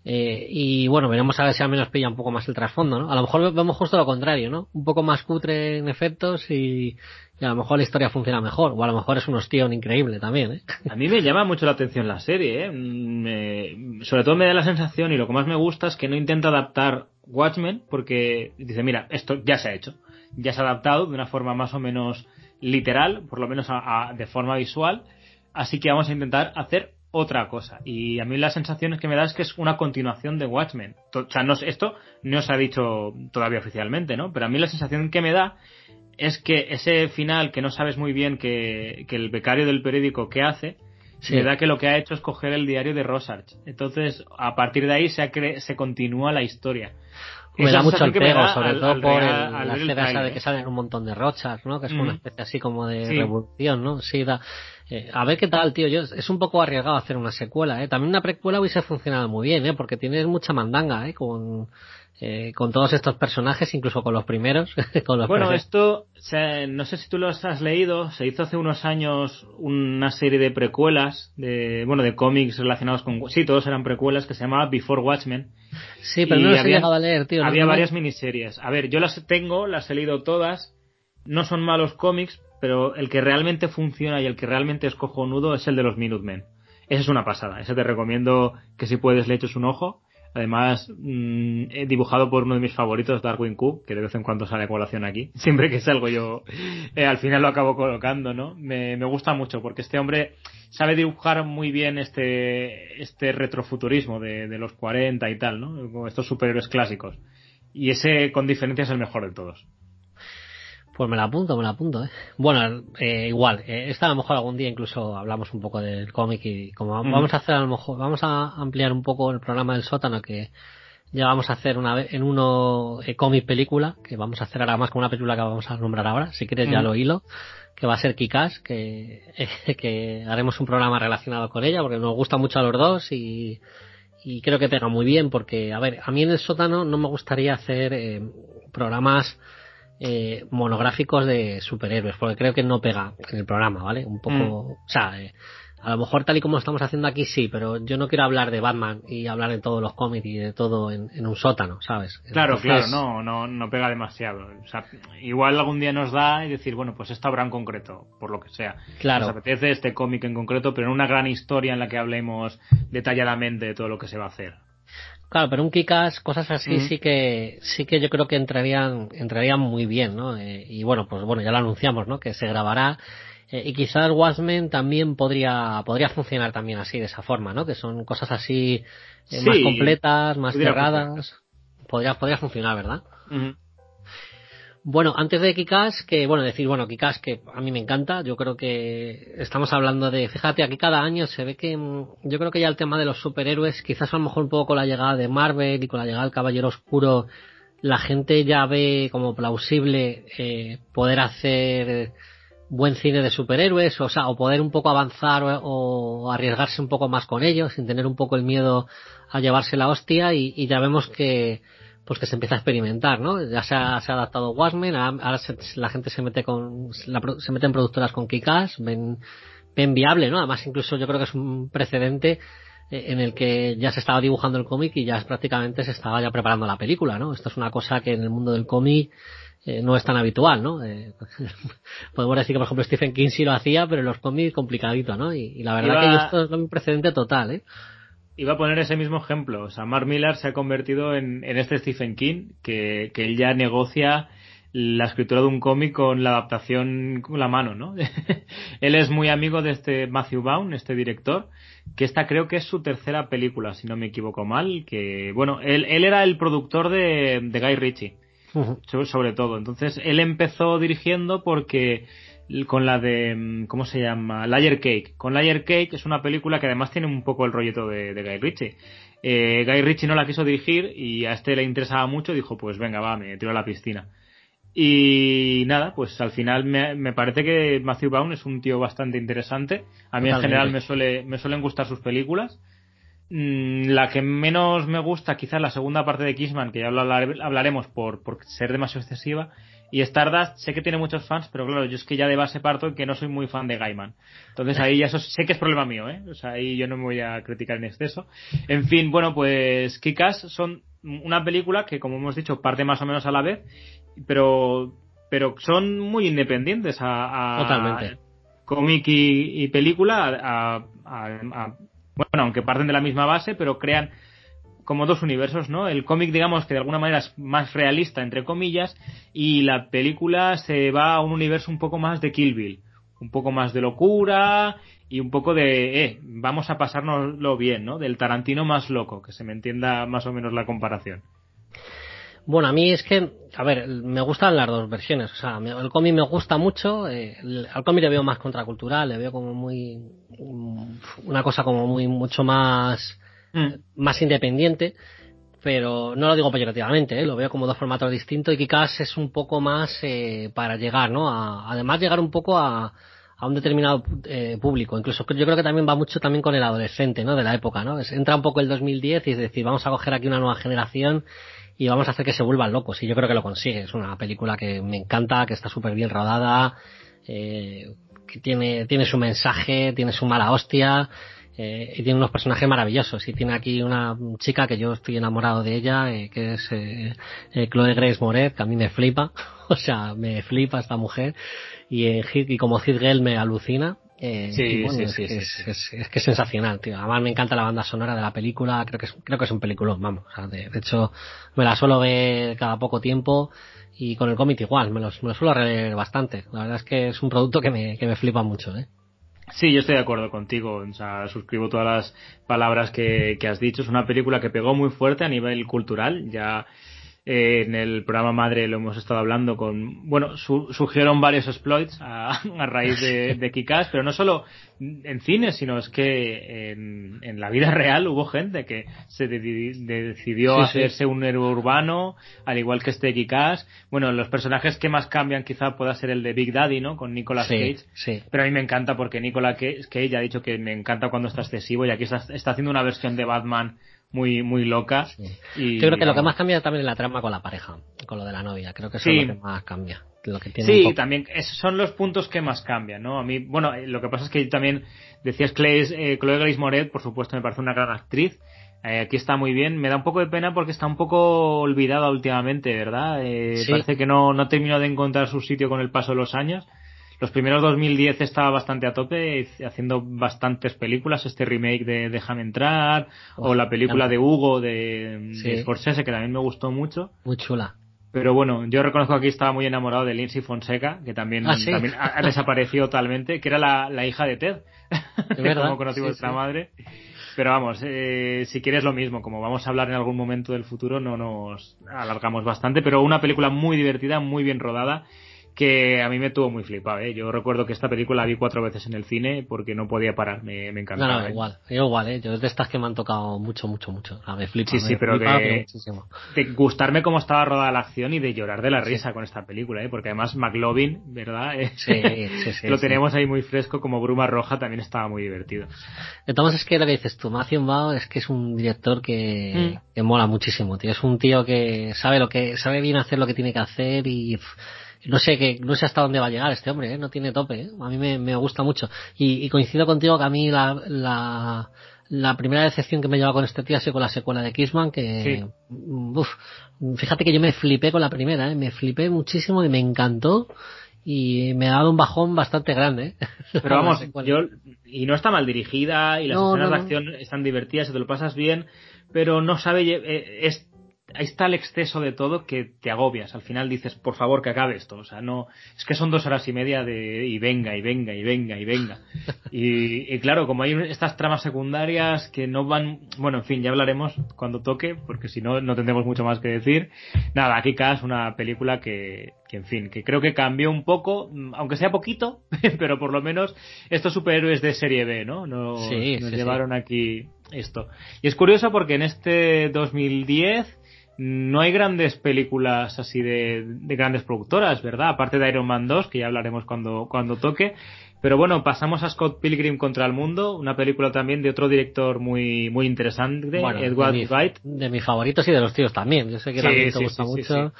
Eh, y bueno, veremos a ver si al menos pilla un poco más el trasfondo, ¿no? A lo mejor vemos justo lo contrario, ¿no? Un poco más cutre en efectos y, a lo mejor la historia funciona mejor, o a lo mejor es un hostión increíble también, ¿eh? A mí me llama mucho la atención la serie, ¿eh? Me, sobre todo me da la sensación y lo que más me gusta es que no intenta adaptar Watchmen porque dice, mira, esto ya se ha hecho, ya se ha adaptado de una forma más o menos literal, por lo menos a, de forma visual, así que vamos a intentar hacer otra cosa. Y a mí la sensación que me da es que es una continuación de Watchmen. O sea, no, esto no se ha dicho todavía oficialmente, ¿no? Pero a mí la sensación que me da es que ese final que no sabes muy bien que, que el becario del periódico qué hace, sí. me da que lo que ha hecho es coger el diario de Rosarch. Entonces, a partir de ahí se, cre se continúa la historia. Me da mucho el pego, sobre al, todo al por el, la escena esa de que salen un montón de rochas, ¿no? Que es mm. una especie así como de sí. revolución, ¿no? Sí, da, eh, a ver qué tal, tío. Yo, es un poco arriesgado hacer una secuela, ¿eh? También una precuela hubiese funcionado muy bien, ¿eh? Porque tienes mucha mandanga, ¿eh? Con, eh, con todos estos personajes, incluso con los primeros. con los bueno, esto, o sea, no sé si tú los has leído, se hizo hace unos años una serie de precuelas, de, bueno, de cómics relacionados con, sí, todos eran precuelas, que se llamaba Before Watchmen. Sí, pero no las había, he llegado a leer, tío. Había varias miniseries. A ver, yo las tengo, las he leído todas, no son malos cómics, pero el que realmente funciona y el que realmente es cojonudo es el de los Minutemen. ese es una pasada. Ese te recomiendo que si puedes le eches un ojo. Además, mmm, he dibujado por uno de mis favoritos, Darwin Cook, que de vez en cuando sale a colación aquí. Siempre que salgo yo, eh, al final lo acabo colocando, ¿no? Me, me, gusta mucho porque este hombre sabe dibujar muy bien este, este retrofuturismo de, de los 40 y tal, ¿no? Estos superhéroes clásicos. Y ese, con diferencia, es el mejor de todos. Pues me la apunto, me la apunto, ¿eh? Bueno, eh, igual, eh, esta a lo mejor algún día incluso hablamos un poco del cómic y como mm. vamos a hacer a lo mejor, vamos a ampliar un poco el programa del sótano que ya vamos a hacer una vez en uno eh, cómic película, que vamos a hacer ahora más con una película que vamos a nombrar ahora, si quieres mm. ya lo hilo, que va a ser Kikas, que, que haremos un programa relacionado con ella porque nos gusta mucho a los dos y, y creo que pega muy bien porque, a ver, a mí en el sótano no me gustaría hacer eh, programas eh, monográficos de superhéroes, porque creo que no pega en el programa, ¿vale? Un poco, mm. o sea, eh, a lo mejor tal y como estamos haciendo aquí sí, pero yo no quiero hablar de Batman y hablar de todos los cómics y de todo en, en un sótano, ¿sabes? Claro, Entonces... claro, no, no, no pega demasiado. O sea, igual algún día nos da y decir, bueno, pues esta obra en concreto, por lo que sea. Claro. Nos apetece este cómic en concreto, pero en una gran historia en la que hablemos detalladamente de todo lo que se va a hacer. Claro, pero un Kikas, cosas así mm. sí que sí que yo creo que entrarían entrarían muy bien, ¿no? Eh, y bueno, pues bueno, ya lo anunciamos, ¿no? Que se grabará eh, y quizás Watchmen también podría podría funcionar también así de esa forma, ¿no? Que son cosas así eh, sí, más completas, más cerradas. Podría podría funcionar, ¿verdad? Bueno, antes de Kikas, que bueno, decir, bueno, Kikas que a mí me encanta, yo creo que estamos hablando de, fíjate, aquí cada año se ve que mm, yo creo que ya el tema de los superhéroes, quizás a lo mejor un poco con la llegada de Marvel y con la llegada del Caballero Oscuro, la gente ya ve como plausible eh, poder hacer buen cine de superhéroes, o sea, o poder un poco avanzar o, o, arriesgarse un poco más con ellos, sin tener un poco el miedo a llevarse la hostia, y, y ya vemos que pues que se empieza a experimentar, ¿no? Ya se ha, se ha adaptado Watchmen, ahora se, la gente se mete con, la, se mete en productoras con Kikas, ven, ven viable, ¿no? Además incluso yo creo que es un precedente en el que ya se estaba dibujando el cómic y ya prácticamente se estaba ya preparando la película, ¿no? Esto es una cosa que en el mundo del cómic eh, no es tan habitual, ¿no? Eh, podemos decir que, por ejemplo, Stephen King sí lo hacía, pero en los cómics complicadito, ¿no? Y, y la verdad Iba... que esto es un precedente total, ¿eh? Iba a poner ese mismo ejemplo. O sea, Mark Millar se ha convertido en, en este Stephen King, que, que, él ya negocia la escritura de un cómic con la adaptación con la mano, ¿no? él es muy amigo de este Matthew Vaughn, este director, que esta creo que es su tercera película, si no me equivoco mal, que, bueno, él, él era el productor de, de Guy Ritchie, uh -huh. sobre todo. Entonces, él empezó dirigiendo porque con la de mm, ¿cómo se llama? Layer Cake. Con Layer Cake es una película que además tiene un poco el rolleto de, de Guy Ritchie. Eh, Guy Ritchie no la quiso dirigir y a este le interesaba mucho, dijo pues venga va, me tiro a la piscina. Y nada, pues al final me, me parece que Matthew Vaughn es un tío bastante interesante. A mí Totalmente. en general me suele me suelen gustar sus películas. Mm, la que menos me gusta, quizás la segunda parte de Kissman, que ya hablaremos por, por ser demasiado excesiva, y Stardust sé que tiene muchos fans, pero claro, yo es que ya de base parto que no soy muy fan de Gaiman. Entonces ahí ya eso sé que es problema mío, ¿eh? O sea, ahí yo no me voy a criticar en exceso. En fin, bueno, pues Kikas son una película que, como hemos dicho, parte más o menos a la vez, pero, pero son muy independientes a, a Totalmente. cómic y, y, película, a, a, bueno, aunque parten de la misma base, pero crean como dos universos, ¿no? El cómic, digamos, que de alguna manera es más realista, entre comillas, y la película se va a un universo un poco más de Kill Bill, un poco más de locura y un poco de, eh, vamos a pasárnoslo bien, ¿no? Del Tarantino más loco, que se me entienda más o menos la comparación. Bueno, a mí es que, a ver, me gustan las dos versiones. O sea, el cómic me gusta mucho. Eh, al cómic le veo más contracultural, le veo como muy. Una cosa como muy, mucho más mm. más independiente, pero no lo digo peyorativamente, ¿eh? lo veo como dos formatos distintos y quizás es un poco más eh, para llegar, ¿no? A, además llegar un poco a, un determinado eh, público. Incluso yo creo que también va mucho también con el adolescente, ¿no? De la época, ¿no? Entra un poco el 2010 y es decir, vamos a coger aquí una nueva generación y vamos a hacer que se vuelvan locos. Y yo creo que lo consigue. Es una película que me encanta, que está súper bien rodada, eh, que tiene, tiene su mensaje, tiene su mala hostia eh, y tiene unos personajes maravillosos. Y tiene aquí una chica que yo estoy enamorado de ella, eh, que es eh, eh, Chloe Grace Moret, que a mí me flipa. o sea, me flipa esta mujer. Y, y como Girl me alucina. Sí, bueno, sí, es, sí, que sí, es, es- es que es sensacional, tío. Además me encanta la banda sonora de la película, creo que es, creo que es un peliculón, vamos. O sea, de, de hecho, me la suelo ver cada poco tiempo y con el cómic igual, me, los, me suelo releer bastante. La verdad es que es un producto que me, que me flipa mucho, ¿eh? Sí, yo estoy de acuerdo contigo. O sea, suscribo todas las palabras que, que has dicho. Es una película que pegó muy fuerte a nivel cultural. Ya eh, en el programa Madre lo hemos estado hablando con. Bueno, su- surgieron varios exploits a, a raíz de, de pero no solo en cine, sino es que en, en la vida real hubo gente que se decidió Sí, sí. hacerse un héroe urbano, al igual que este Kikás. Bueno, los personajes que más cambian quizá pueda ser el de Big Daddy, ¿no? Con Nicolas Sí, Cage. sí. Pero a mí me encanta porque Nicolas Cage ha dicho que me encanta cuando está excesivo y aquí está, está haciendo una versión de Batman muy muy loca. Y, Yo creo que lo que más cambia también es la trama con la pareja, con lo de la novia. Creo que eso Sí. es lo que más cambia. Lo que tiene Sí, también esos son los puntos que más cambian, ¿no? A mí, bueno, eh, lo que pasa es que también decías Clay, eh, Chloe Grace Moret, por supuesto, me parece una gran actriz. Eh, aquí está muy bien. Me da un poco de pena porque está un poco olvidada últimamente, ¿verdad? Eh, Sí. Parece que no, no terminó de encontrar su sitio con el paso de los años. Los primeros 2010 estaba bastante a tope, haciendo bastantes películas, este remake de Déjame entrar, o la película de Hugo de, Sí. de Scorsese, que también me gustó mucho. Muy chula. Pero bueno, yo reconozco que aquí estaba muy enamorado de Lindsay Fonseca, que también, Ah, ¿sí? también ha, ha desaparecido totalmente, que era la, la hija de Ted, como conocí sí, vuestra sí. madre. Pero vamos, eh, si quieres lo mismo, como vamos a hablar en algún momento del futuro, no nos alargamos bastante, pero una película muy divertida, muy bien rodada, que a mí me tuvo muy flipado. ¿eh? Yo recuerdo que esta película la vi cuatro veces en el cine porque no podía parar, me, me No, encantaba. no, ¿eh? igual. Yo igual, ¿eh? Yo es de estas que me han tocado mucho, mucho, mucho. Sea, me flipa. Sí, sí, me pero flipa, que- pero muchísimo. de gustarme cómo estaba rodada la acción y de llorar de la risa con esta película, ¿eh? porque además McLovin, ¿verdad? Eh, Sí, sí, sí, lo tenemos ahí muy fresco, como Bruma Roja también estaba muy divertido. Entonces es que lo que dices tú, Matthew Bao es que es un director que, Mm. que mola muchísimo, tío. Es un tío que sabe lo que, sabe bien hacer lo que tiene que hacer y pff, no sé que, no sé hasta dónde va a llegar este hombre, ¿eh? no tiene tope, ¿eh? A mí me, me gusta mucho. Y, y coincido contigo que a mí la, la, la primera decepción que me lleva con este tío ha sido con la secuela de Kissman, que, mm, uf, fíjate que yo me flipé con la primera, ¿eh? Me flipé muchísimo y me encantó y me ha dado un bajón bastante grande, ¿eh? Pero vamos, yo, y no está mal dirigida, y las No, escenas no, de acción están divertidas, y te lo pasas bien, pero no sabe, eh, es, ahí está el exceso de todo que te agobias. Al final dices, por favor, que acabe esto. O sea, no, es que son dos horas y media de, y venga, y venga, y venga, y venga. Y, y claro, como hay estas tramas secundarias que no van, bueno, en fin, ya hablaremos cuando toque, porque si no, no tendremos mucho más que decir. Nada, aquí es una película que, que, en fin, que creo que cambió un poco, mm, aunque sea poquito, pero por lo menos estos superhéroes de serie B, ¿no? Nos, Sí, nos sí, llevaron aquí esto. Y es curioso porque en este 2010 no hay grandes películas así de, de grandes productoras, ¿verdad? Aparte de Iron Man 2, que ya hablaremos cuando, cuando toque. Pero bueno, pasamos a Scott Pilgrim contra el mundo, una película también de otro director muy, muy interesante, Bueno, Edward de, mi- Wright. de mis favoritos y de los tíos también. Yo sé que Sí, también te sí, gusta sí, sí, mucho.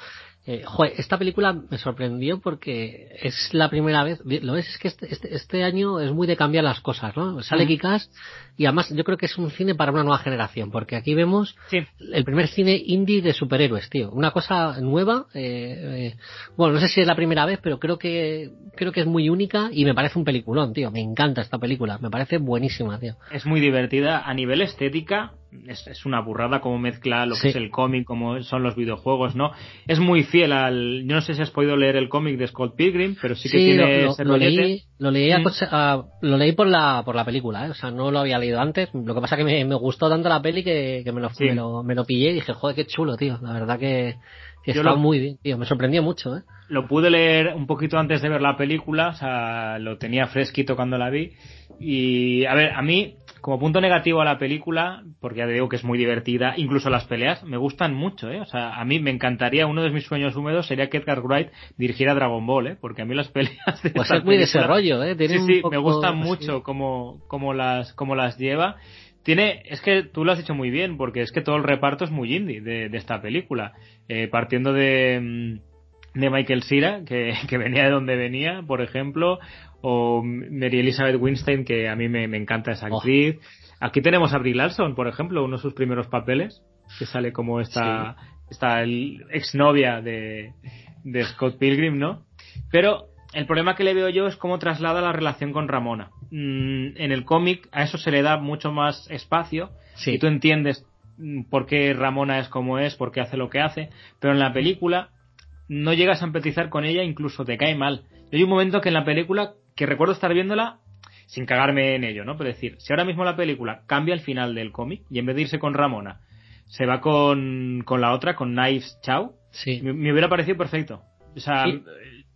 Eh, joder, esta película me sorprendió porque es la primera vez, lo ves, es que este, este, este año es muy de cambiar las cosas, ¿no? Sale. Kikas y además yo creo que es un cine para una nueva generación, porque aquí vemos Sí, el primer cine indie de superhéroes, tío. Una cosa nueva, eh, eh, bueno, no sé si es la primera vez, pero creo que, creo que es muy única y me parece un peliculón, tío. Me encanta esta película, me parece buenísima, tío. es muy divertida. A nivel estética, es, es una burrada como mezcla lo que Sí. es el cómic, como son los videojuegos, ¿no? Es muy fiel al. Yo no sé si has podido leer el cómic de Scott Pilgrim, pero sí que Sí, tiene lo, ese lo, leí, lo leí, a Mm. a- lo leí por la por la película, ¿eh? o sea, no lo había leído antes. Lo que pasa que me, me gustó tanto la peli que, que me, lo, Sí. me, lo, me lo pillé y dije, joder, qué chulo, tío. La verdad que, que está lo- muy bien, tío. Me sorprendió mucho, ¿eh? Lo pude leer un poquito antes de ver la película, o sea, lo tenía fresquito cuando la vi. Y, a ver, a mí, como punto negativo a la película, porque ya te digo que es muy divertida, incluso las peleas me gustan mucho, ¿eh? O sea, a mí me encantaría, uno de mis sueños húmedos sería que Edgar Wright dirigiera Dragon Ball, ¿eh? Porque a mí las peleas de Pues es muy de ese película- rollo, ¿eh? Tiene Sí, sí, poco- me gustan sí. mucho como, como las, como las lleva. Tiene, es que tú lo has dicho muy bien, porque es que todo el reparto es muy indie de, de esta película. Eh, partiendo de, mm, de Michael Cera, que, que venía de donde venía, por ejemplo, o Mary Elizabeth Winstein, que a mí me, me encanta esa Oh. actriz. Aquí tenemos a Brie Larson, por ejemplo, uno de sus primeros papeles, que sale como esta, esta el- exnovia de, de Scott Pilgrim, ¿no? Pero el problema que le veo yo es cómo traslada la relación con Ramona. mm, en el cómic a eso se le da mucho más espacio y tú entiendes mm, por qué Ramona es como es, por qué hace lo que hace, pero en la película no llegas a empatizar con ella, incluso te cae mal. Hay un momento que en la película, que recuerdo estar viéndola sin cagarme en ello, ¿no? Pero decir, si ahora mismo la película cambia el final del cómic y en vez de irse con Ramona, se va con, con la otra, con Knives Chow, sí. me, me, hubiera parecido perfecto. O sea,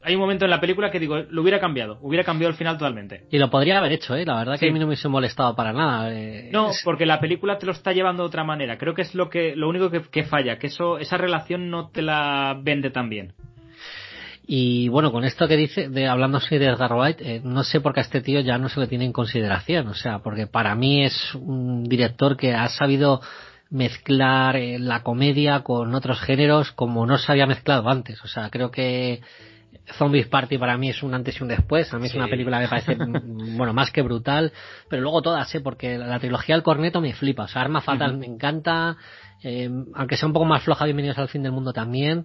hay un momento en la película que digo, lo hubiera cambiado, hubiera cambiado el final totalmente. Y lo podría haber hecho, ¿eh? La verdad que a mí no me hubiese molestado para nada. Eh, no, porque la película te lo está llevando de otra manera. Creo que es lo que lo único que, que falla, que eso esa relación no te la vende tan bien. Y bueno, con esto que dice, de hablando así de Edgar Wright, eh, no sé por qué a este tío ya no se le tiene en consideración. O sea, porque para mí es un director que ha sabido mezclar eh, la comedia con otros géneros como no se había mezclado antes. O sea, creo que Zombies Party para mí es un antes y un después. A mí es una película que me parece, bueno, más que brutal. Pero luego todas, ¿eh? Porque la, trilogía del corneto me flipa. O sea, Arma Fatal me encanta. Eh, aunque sea un poco más floja, Bienvenidos al fin del mundo también.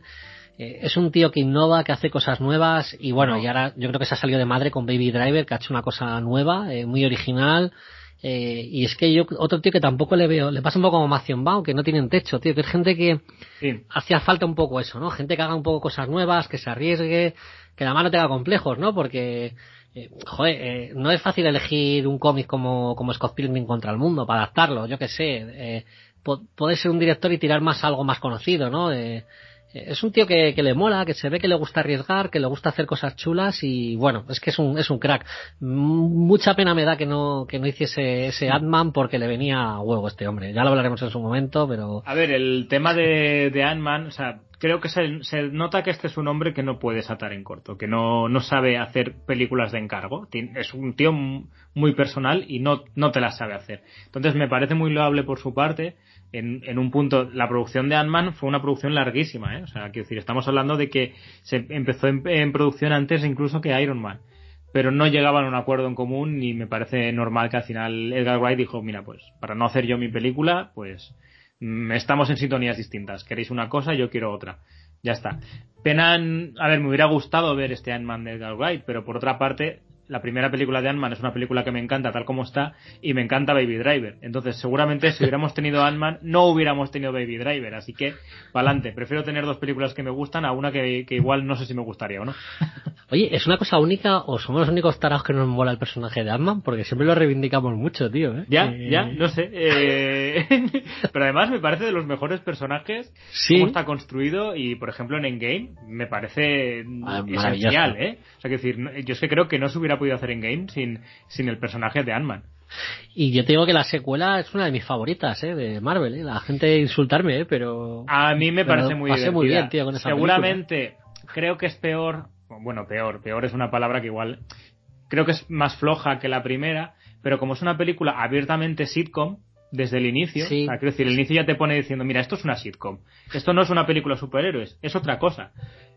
Eh, es un tío que innova, que hace cosas nuevas. Y bueno, y ahora yo creo que se ha salido de madre con Baby Driver, que ha hecho una cosa nueva, eh, muy original. Eh, y es que yo, otro tío que tampoco le veo, le pasa un poco como Matthew Baum, que no tienen techo, tío, que es gente que hacía falta un poco eso, ¿no? Gente que haga un poco cosas nuevas, que se arriesgue, que la mano tenga complejos, ¿no? Porque, eh, joder, eh, no es fácil elegir un cómic como, como Scott Pilgrim contra el mundo para adaptarlo, yo que sé. Eh, puede ser un director y tirar más algo más conocido, ¿no? Eh, es un tío que, que, le mola, que se ve que le gusta arriesgar, que le gusta hacer cosas chulas y bueno, es que es un, es un crack. Mucha pena me da que no, que no hiciese ese Ant-Man porque le venía a huevo este hombre. Ya lo hablaremos en su momento, pero... A ver, el tema de, de Ant-Man, o sea, creo que se, se, nota que este es un hombre que no puede satar en corto, que no, no sabe hacer películas de encargo. Es un tío muy personal y no, no te las sabe hacer. Entonces me parece muy loable por su parte en, en, un punto, la producción de Ant-Man fue una producción larguísima, ¿eh? O sea, quiero decir, estamos hablando de que se empezó en, producción antes incluso que Iron Man. Pero no llegaban a un acuerdo en común y me parece normal que al final Edgar Wright dijo, mira, pues para no hacer yo mi película, pues mm, estamos en sintonías distintas. Queréis una cosa, yo quiero otra. Ya está. Pena, a ver, me hubiera gustado ver este Ant-Man de Edgar Wright, pero por otra parte, la primera película de Ant-Man es una película que me encanta tal como está y me encanta Baby Driver. Entonces, seguramente si hubiéramos tenido Ant-Man, no hubiéramos tenido Baby Driver. Así que, pa'lante. Prefiero tener dos películas que me gustan a una que, que igual no sé si me gustaría o no. Oye, ¿es una cosa única o somos los únicos tarados que nos mola el personaje de Ant-Man? Porque siempre lo reivindicamos mucho, tío. ¿eh? Ya, ya, no sé. Eh... Pero además me parece de los mejores personajes. Sí. Cómo está construido y, por ejemplo, en Endgame me parece ah, esencial, ¿eh? O sea, que decir, yo es que creo que no se hubiera podido hacer en game sin, sin el personaje de Ant-Man. Y yo te digo que la secuela es una de mis favoritas, ¿eh? De Marvel, ¿eh? La gente insultarme, ¿eh? Pero... A mí me parece muy pasé muy bien, tío, con esa Seguramente creo que es peor... Bueno, peor. Peor es una palabra que igual... Creo que es más floja que la primera, pero como es una película abiertamente sitcom, desde el inicio. Sí. O sea, quiero decir, el inicio ya te pone diciendo, mira, esto es una sitcom. Esto no es una película de superhéroes, es otra cosa.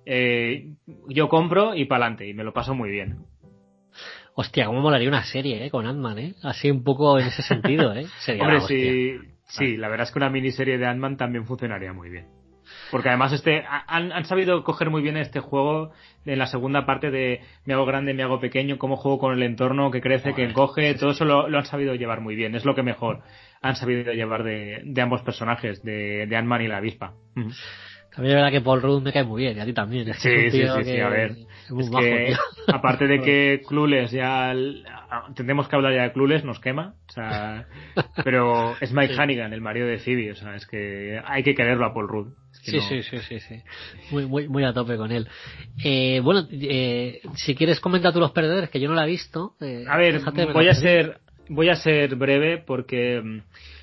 Eh, yo compro y pa'lante, y me lo paso muy bien. Hostia, cómo molaría una serie, ¿eh? Con Ant-Man, ¿eh? Así un poco en ese sentido, ¿eh? Sería Hombre, la sí, sí, la verdad es que una miniserie de Ant-Man también funcionaría muy bien. Porque además este han, han, sabido coger muy bien este juego en la segunda parte de me hago grande, me hago pequeño, cómo juego con el entorno que crece, que encoge, todo eso lo, lo, han sabido llevar muy bien. Es lo que mejor han sabido llevar de, de ambos personajes, de, de Ant-Man y la avispa. A mí la verdad que Paul Rudd me cae muy bien, y a ti también. Es sí, sí, tío sí, que sí, a ver. Es que, aparte de que Clueless ya tendremos que hablar ya de Clueless, nos quema, o sea, pero es Mike Hannigan, el marido de Phoebe, o sea, es que hay que quererlo a Paul Rudd. Es que Sí, no- sí, sí, sí, sí. Muy, muy, muy a tope con él. Eh, bueno, eh, si quieres comentar tú los perdedores, que yo no la he visto. eh, A ver, voy a ser voy a ser breve porque mm,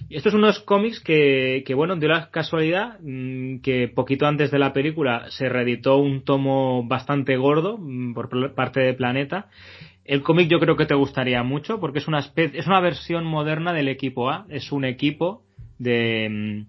estos son unos cómics que, que bueno, dio la casualidad mm, que poquito antes de la película se reeditó un tomo bastante gordo mm, por parte de Planeta. El cómic yo creo que te gustaría mucho porque es una especie, es una versión moderna del equipo A, es un equipo de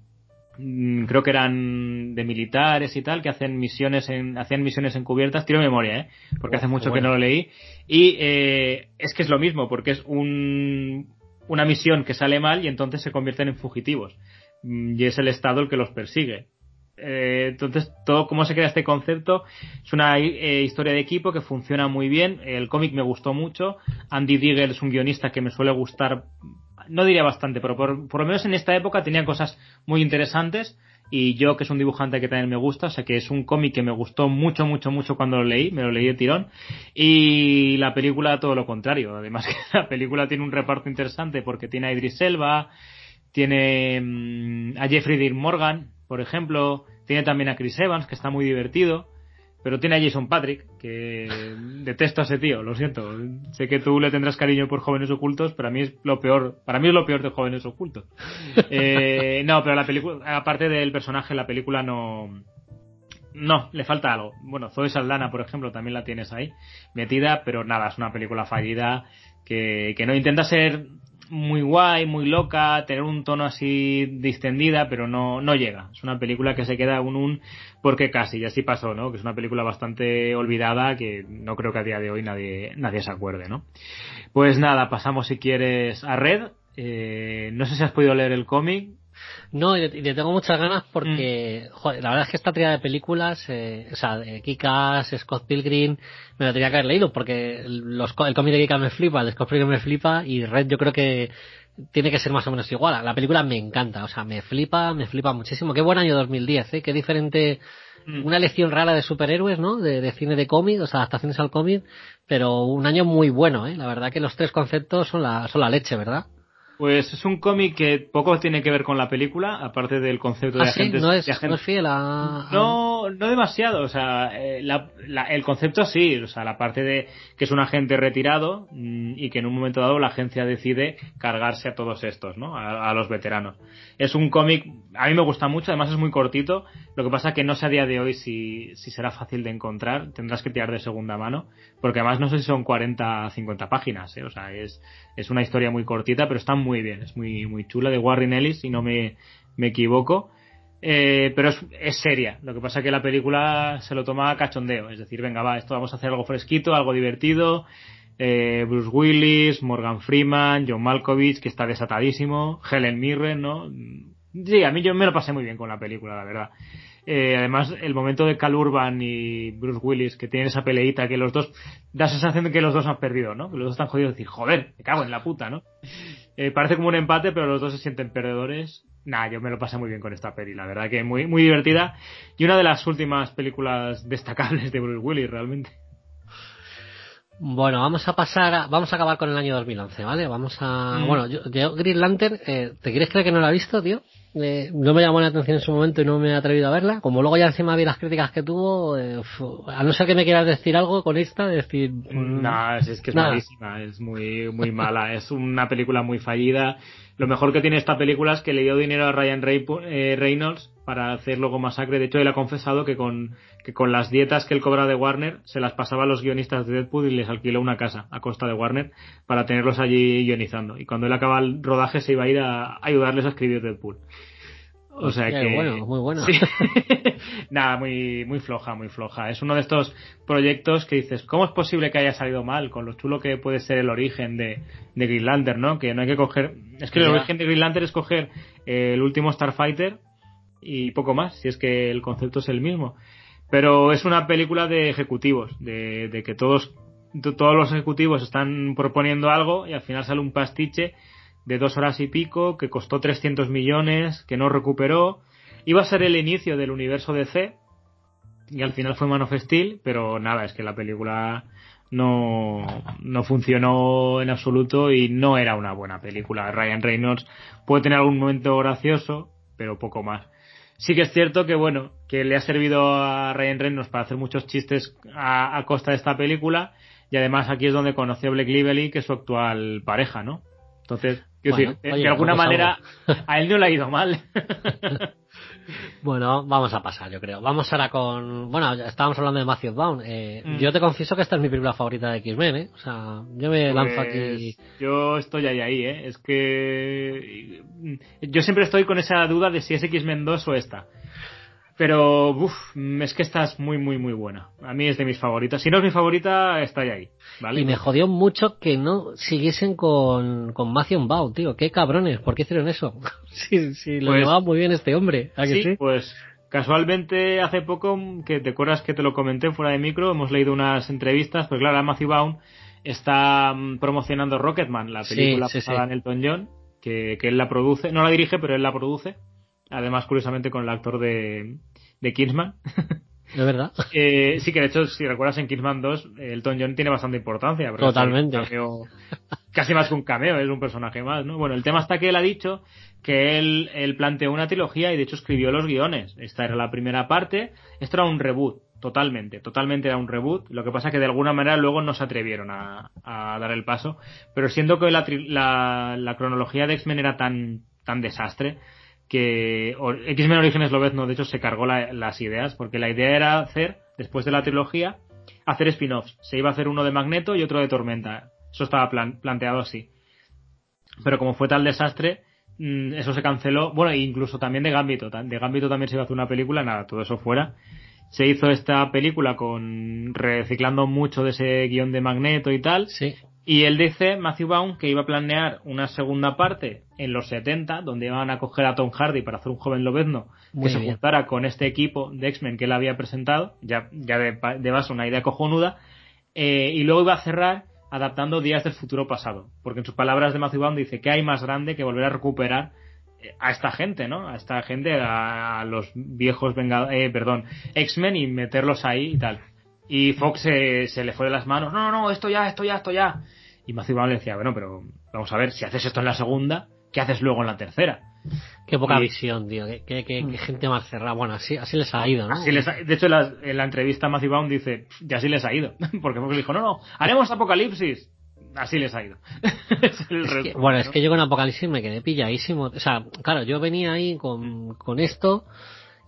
creo que eran de militares y tal que hacen misiones en hacían misiones encubiertas. Tiro memoria eh porque hace mucho que no lo leí. Y eh, es que es lo mismo porque es un una misión que sale mal y entonces se convierten en fugitivos. Mm, y es el estado el que los persigue. Eh, entonces, todo cómo se crea este concepto es una eh, historia de equipo que funciona muy bien. El cómic me gustó mucho. Andy Diggle es un guionista que me suele gustar, no diría bastante, pero por, por lo menos en esta época tenía cosas muy interesantes y yo que es un dibujante que también me gusta, o sea que es un cómic que me gustó mucho, mucho, mucho cuando lo leí, me lo leí de tirón y la película todo lo contrario, además que la película tiene un reparto interesante porque tiene a Idris Elba, tiene mm, a Jeffrey Dean Morgan, por ejemplo, tiene también a Chris Evans que está muy divertido pero tiene a Jason Patrick, que detesto a ese tío, lo siento. Sé que tú le tendrás cariño por jóvenes ocultos, pero a mí es lo peor, para mí es lo peor de jóvenes ocultos. Eh, no, pero la película, aparte del personaje, la película no, no, le falta algo. Bueno, Zoe Saldana, por ejemplo, también la tienes ahí metida, pero nada, es una película fallida que, que no intenta ser muy guay, muy loca, tener un tono así distendida, pero no, no llega. Es una película que se queda un un porque casi, y así pasó, ¿no? Que es una película bastante olvidada que no creo que a día de hoy nadie, nadie se acuerde, ¿no? Pues nada, pasamos si quieres a Red. Eh, no sé si has podido leer el cómic. No, y le, tengo muchas ganas porque, mm. joder, la verdad es que esta tría de películas, eh, o sea, Kikas, Scott Pilgrim, me lo tenía que haber leído porque los, el cómic de Kikas me flipa, el de Scott Pilgrim me flipa y Red yo creo que tiene que ser más o menos igual. La película me encanta, o sea, me flipa, me flipa muchísimo. Qué buen año 2010, ¿eh? Qué diferente, mm. una lección rara de superhéroes, ¿no? De, de cine de cómic, o sea, adaptaciones al cómic, pero un año muy bueno, ¿eh? La verdad que los tres conceptos son la, son la leche, ¿verdad? Pues es un cómic que poco tiene que ver con la película, aparte del concepto de ¿Ah, agentes. ¿No es, ¿No es fiel a, No, no demasiado. O sea, eh, la, el concepto sí. O sea, la parte de que es un agente retirado mm, y que en un momento dado la agencia decide cargarse a todos estos, ¿no? A, a los veteranos. Es un cómic, a mí me gusta mucho, además es muy cortito. Lo que pasa que no sé a día de hoy si, si será fácil de encontrar. Tendrás que tirar de segunda mano. Porque además no sé si son 40 50 páginas, ¿eh? O sea, es, es una historia muy cortita, pero está muy bien, es muy, muy chula, de Warren Ellis, si no me, me equivoco. Eh, pero es, es, seria. Lo que pasa es que la película se lo toma cachondeo. Es decir, venga, va, esto vamos a hacer algo fresquito, algo divertido. Eh, Bruce Willis, Morgan Freeman, John Malkovich, que está desatadísimo, Helen Mirren, ¿no? Sí, a mí yo me lo pasé muy bien con la película, la verdad. Eh, además, el momento de Cal Urban y Bruce Willis, que tienen esa peleita, que los dos, da sensación de que los dos han perdido, ¿no? Que los dos están jodidos y decir, joder, me cago en la puta, ¿no? Eh, parece como un empate, pero los dos se sienten perdedores. Nah, yo me lo pasé muy bien con esta peli, la verdad que muy, muy divertida. Y una de las últimas películas destacables de Bruce Willis, realmente. Bueno, vamos a pasar, a, vamos a acabar con el año 2011, ¿vale? Vamos a, mm. bueno, yo, yo, Green Lantern, eh, ¿te quieres creer que no la he visto, tío? Eh, no me llamó la atención en su momento y no me he atrevido a verla. Como luego ya encima vi las críticas que tuvo, eh, a no ser que me quieras decir algo con esta, decir... No, es, es que es nada. malísima, es muy, muy mala, es una película muy fallida. Lo mejor que tiene esta película es que le dio dinero a Ryan eh, Reynolds para hacer luego Masacre. De hecho, él ha confesado que con, que con las dietas que él cobra de Warner se las pasaba a los guionistas de Deadpool y les alquiló una casa a costa de Warner para tenerlos allí guionizando. Y cuando él acaba el rodaje se iba a ir a ayudarles a escribir Deadpool. O sea que. Bueno, muy bueno. Sí. Nada, muy, muy floja, muy floja. Es uno de estos proyectos que dices, ¿cómo es posible que haya salido mal con lo chulo que puede ser el origen de, de Green Lantern, ¿no? Que no hay que coger. Es que el origen de Green Lantern es coger el último Starfighter y poco más, si es que el concepto es el mismo. Pero es una película de ejecutivos, de, de que todos, todos los ejecutivos están proponiendo algo y al final sale un pastiche de dos horas y pico, que costó 300 millones, que no recuperó. Iba a ser el inicio del universo DC, y al final fue Man of pero nada, es que la película no, no funcionó en absoluto y no era una buena película. Ryan Reynolds puede tener algún momento gracioso, pero poco más. Sí que es cierto que bueno, que le ha servido a Ryan Reynolds para hacer muchos chistes a, a costa de esta película y además aquí es donde conoció a Blake Lively, que es su actual pareja, ¿no? Entonces, quiero decir, de alguna manera a él no le ha ido mal. bueno, vamos a pasar, yo creo. Vamos ahora con. Bueno, estábamos hablando de Matthew Vaughn. Eh, mm. Yo te confieso que esta es mi película favorita de X-Men, ¿eh? O sea, yo me pues lanzo aquí. Yo estoy ahí, ahí, ¿eh? Es que. Yo siempre estoy con esa duda de si es X-Men 2 o esta. Pero, uff, es que esta es muy, muy, muy buena. A mí es de mis favoritas. Si no es mi favorita, está ahí. ¿vale? Y me jodió mucho que no siguiesen con, con Matthew Bow, tío. Qué cabrones, ¿por qué hicieron eso? si, si lo pues, llevaba muy bien este hombre. sí, sí, pues Casualmente, hace poco, que te acuerdas que te lo comenté fuera de micro, hemos leído unas entrevistas, pues claro, Matthew Baum está mm, promocionando Rocketman, la película Sí, sí, pasada sí. en Elton John, que, que él la produce, no la dirige, pero él la produce. Además, curiosamente, con el actor de, de Kingsman. De verdad. Eh, sí, que de hecho, si recuerdas en Kingsman 2, Elton John tiene bastante importancia. Totalmente. es cameo- casi más que un cameo, es un personaje más, ¿no? Bueno, el tema está que él ha dicho que él, él planteó una trilogía y de hecho escribió los guiones. Esta era la primera parte, esto era un reboot, totalmente, totalmente era un reboot. Lo que pasa que de alguna manera luego no se atrevieron a, a dar el paso. Pero siendo que la, la, la cronología de X-Men era tan, tan desastre, que X-Men Orígenes Lobezno de hecho se cargó la- las ideas porque la idea era hacer después de la trilogía hacer spin-offs. Se iba a hacer uno de Magneto y otro de Tormenta. Eso estaba plan- planteado así. Pero como fue tal desastre mm, eso se canceló. Bueno e incluso también de Gambito. De Gambito también se iba a hacer una película nada todo eso fuera. Se hizo esta película con reciclando mucho de ese guion de Magneto y tal. Sí. Y él dice, Matthew Baum, que iba a planear una segunda parte en los 70, donde iban a coger a Tom Hardy para hacer un joven lobezno Muy que se juntara con este equipo de X-Men que él había presentado, ya, ya de, de base una idea cojonuda, eh, y luego iba a cerrar adaptando Días del Futuro Pasado, porque en sus palabras de Matthew Baum dice que hay más grande que volver a recuperar eh, a esta gente, ¿no? A esta gente, a, a los viejos venga, eh, perdón, X-Men y meterlos ahí y tal. Y Fox se, se le fue de las manos, no, no, esto ya, esto ya, esto ya. Y Matthew Vaughn le decía, bueno, pero vamos a ver, si haces esto en la segunda, ¿qué haces luego en la tercera? Qué poca Y- visión, tío. Qué, qué- qué- qué gente más cerrada. Bueno, así, así les ha ido, ¿no? Así les ha- de hecho, en la, en la entrevista Matthew Vaughn dice, ya así les ha ido. Porque Fox le dijo, no, no, haremos Apocalipsis. Así les ha ido. Es el Es que- resumen, bueno, es ¿no? que yo con Apocalipsis me quedé pilladísimo. O sea, claro, yo venía ahí con, con esto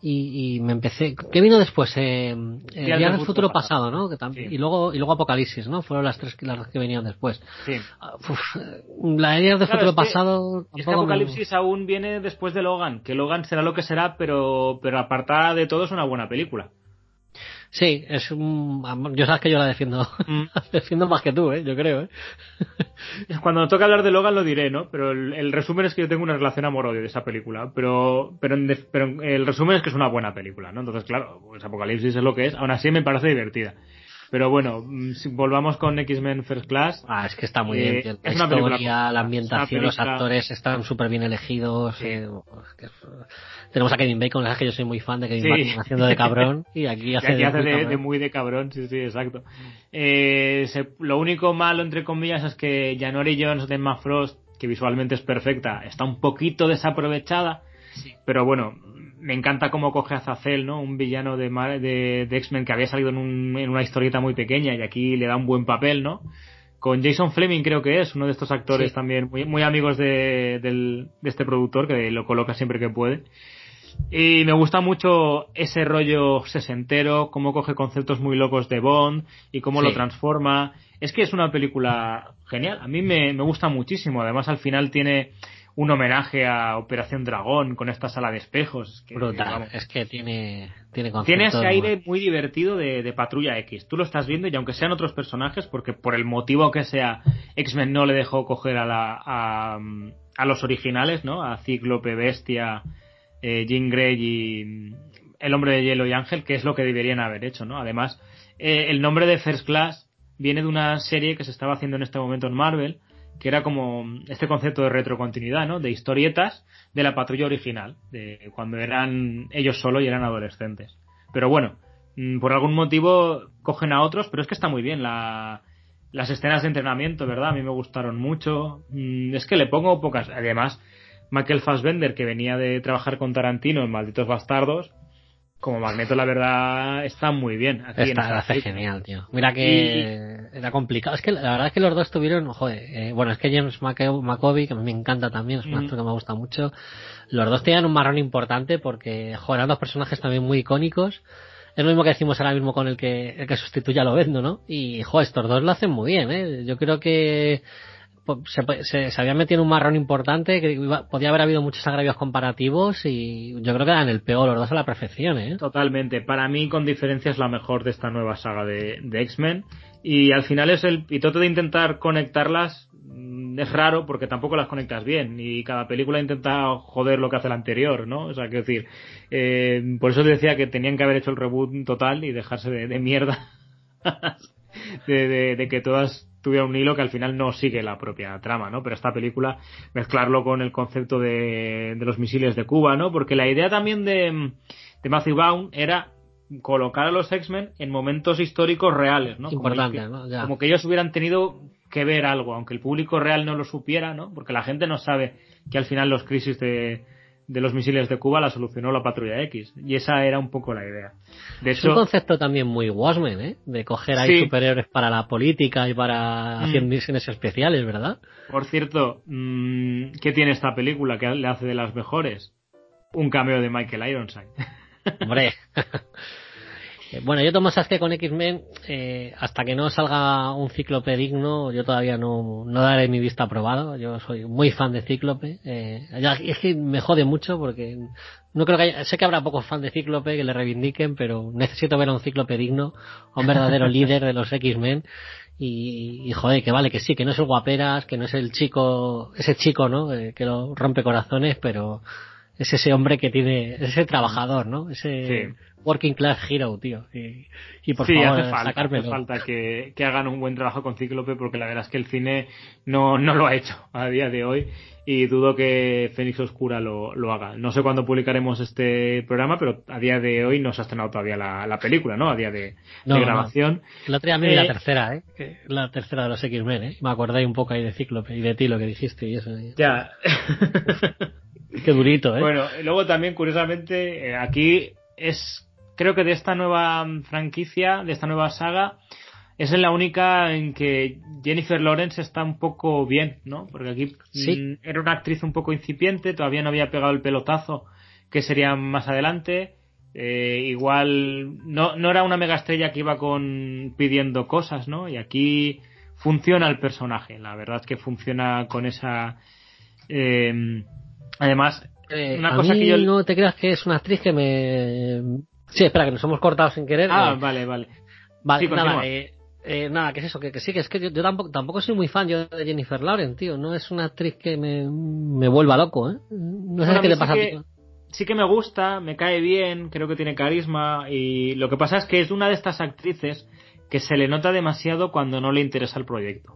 y, y me empecé. ¿Qué vino después? Eh, eh, Días del futuro pasado. ¿no? Que Sí. y luego y luego Apocalipsis, ¿no? Fueron las tres que- las que venían después. Sí. Ah, uf, la de Días del Claro, futuro es que- pasado. Es que me- Apocalipsis aún viene después de Logan, que Logan será lo que será, pero, pero apartada de todo es una buena película. Sí, es un. Yo sabes que yo la defiendo. Mm. la defiendo más que tú, ¿eh? Yo creo, ¿eh? Cuando toque hablar de Logan lo diré, ¿no? Pero el, el resumen es que yo tengo una relación amor-odio de esa película. Pero, pero, en pero el resumen es que es una buena película, ¿no? Entonces, claro, pues Apocalipsis es lo que es. Aún así me parece divertida. Pero bueno, mm, si volvamos con X-Men First Class. Ah, es que está muy Eh, bien. tío. La es película historia, la ambientación, Es los actores están súper bien elegidos. Sí. eh, es que es- tenemos a Kevin Bacon, sabes que yo soy muy fan de Kevin Sí. Bacon haciendo de cabrón. Y aquí Y hace, aquí de, hace muy de, cabrón. de muy de cabrón, sí, sí, exacto. Eh, se- lo único malo, entre comillas, es que Janori Jones de Emma Frost, que visualmente es perfecta, está un poquito desaprovechada. Pero bueno, me encanta cómo coge a Zazel, ¿no? Un villano de, de, de X-Men que había salido en, un- en una historieta muy pequeña y aquí le da un buen papel, ¿no? Con Jason Fleming creo que es, uno de estos actores Sí. también muy, muy amigos de, del- de este productor que lo coloca siempre que puede. Y me gusta mucho ese rollo sesentero, cómo coge conceptos muy locos de Bond y cómo Sí. lo transforma. Es que es una película genial. A mí me, me gusta muchísimo. Además, al final tiene un homenaje a Operación Dragón con esta sala de espejos. que, Brutal. vamos, Es que tiene, tiene tiene ese aire muy divertido de, de Patrulla X. Tú lo estás viendo y aunque sean otros personajes, porque por el motivo que sea, X-Men no le dejó coger a, la, a, a los originales, ¿no? A Cíclope, Bestia, eh, Jean Grey y mm, El Hombre de Hielo y Ángel, que es lo que deberían haber hecho, ¿no? Además, eh, el nombre de First Class viene de una serie que se estaba haciendo en este momento en Marvel, que era como este concepto de retrocontinuidad, ¿no? De historietas de la patrulla original, de cuando eran ellos solo y eran adolescentes. Pero bueno, mm, por algún motivo cogen a otros, pero es que está muy bien la, las escenas de entrenamiento, ¿verdad? A mí me gustaron mucho. Mm, Es que le pongo pocas. Además, Michael Fassbender, que venía de trabajar con Tarantino en Malditos Bastardos, como Magneto, la verdad, está muy bien. Aquí en Está, lo hace película. genial, tío. Mira que era complicado. Es que la verdad es que los dos tuvieron, joder, eh, bueno, es que James McAv- McAvoy, que a mí me encanta también, es un Mm. actor que me gusta mucho. Los dos tenían un marrón importante porque, joder, eran dos personajes también muy icónicos. Es lo mismo que decimos ahora mismo con el que, el que sustituye a Lobezno, ¿no? Y, joder, estos dos lo hacen muy bien, ¿eh? Yo creo que se, se, habían metido un marrón importante, que podía haber habido muchos agravios comparativos y yo creo que eran el peor los dos a la perfección, ¿eh? Totalmente. Para mí, con diferencia, es la mejor de esta nueva saga de, de X-Men. Y al final es el pitote de intentar conectarlas. mm, es raro porque tampoco las conectas bien y cada película intenta joder lo que hace la anterior, ¿no? O sea, quiero decir, eh, por eso te decía que tenían que haber hecho el reboot total y dejarse de, de mierda de, de, de que todas tuvieran un hilo que al final no sigue la propia trama, ¿no? Pero esta película, mezclarlo con el concepto de, de los misiles de Cuba, ¿no? Porque la idea también de, de Matthew Vaughn era colocar a los X-Men en momentos históricos reales, ¿no? Como, Importante, que, ¿no? Ya. como que ellos hubieran tenido que ver algo, aunque el público real no lo supiera, ¿no? Porque la gente no sabe que al final los crisis de, de los misiles de Cuba la solucionó la patrulla X. Y esa era un poco la idea. De Es un concepto también muy Watchmen, ¿eh? De coger ahí Sí. superhéroes para la política y para Mm. hacer misiones especiales, ¿verdad? por cierto, mm, ¿qué tiene esta película que le hace de las mejores? Un cameo de Michael Ironside. Hombre. Eh, Bueno, yo tomo que con X-Men, eh, hasta que no salga un cíclope digno, yo todavía no, no daré mi vista aprobado. Yo soy muy fan de cíclope. Eh, es que me jode mucho porque no creo que haya, sé que habrá pocos fans de cíclope que le reivindiquen, pero necesito ver a un cíclope digno, a un verdadero líder de los X-Men. Y, y joder, que vale, que sí, que no es el guaperas, que no es el chico, ese chico, ¿no? Eh, que lo rompe corazones, pero es ese hombre que tiene, es ese trabajador, ¿no? Ese Sí. working class hero, tío. Y, y por sí, favor, hace falta, hace falta que, que hagan un buen trabajo con Cíclope porque la verdad es que el cine no, no lo ha hecho a día de hoy y dudo que Fénix Oscura lo, lo haga. No sé cuándo publicaremos este programa, pero a día de hoy no se ha estrenado todavía la, la película, ¿no? A día de, No, de no. grabación. Otro día me vi la Eh, tercera, ¿eh? La tercera de los X-Men, ¿eh? Me acordé un poco ahí de Cíclope y de ti lo que dijiste y eso. y- Ya. Qué durito, ¿eh? Bueno, luego también, curiosamente, eh, aquí es, creo que de esta nueva franquicia, de esta nueva saga, es la única en que Jennifer Lawrence está un poco bien, ¿no? Porque aquí Sí. mm, era una actriz un poco incipiente, todavía no había pegado el pelotazo, que sería más adelante. Eh, igual no, no era una mega estrella que iba con pidiendo cosas, ¿no? Y aquí funciona el personaje, la verdad es que funciona con esa eh, además Eh, una a cosa mí que yo no te creas que es una actriz que me... Sí, espera, que nos hemos cortado sin querer. ah Eh, vale vale Vale, Sí, nada, eh, eh, nada, que es eso, que, que sí, que es que yo, yo tampoco, tampoco soy muy fan yo de Jennifer Lawrence, tío. No es una actriz que me, me vuelva loco, ¿eh? No sé Bueno, qué le pasa sí a ti. sí que me gusta me cae bien creo que tiene carisma y lo que pasa es que es una de estas actrices que se le nota demasiado cuando no le interesa el proyecto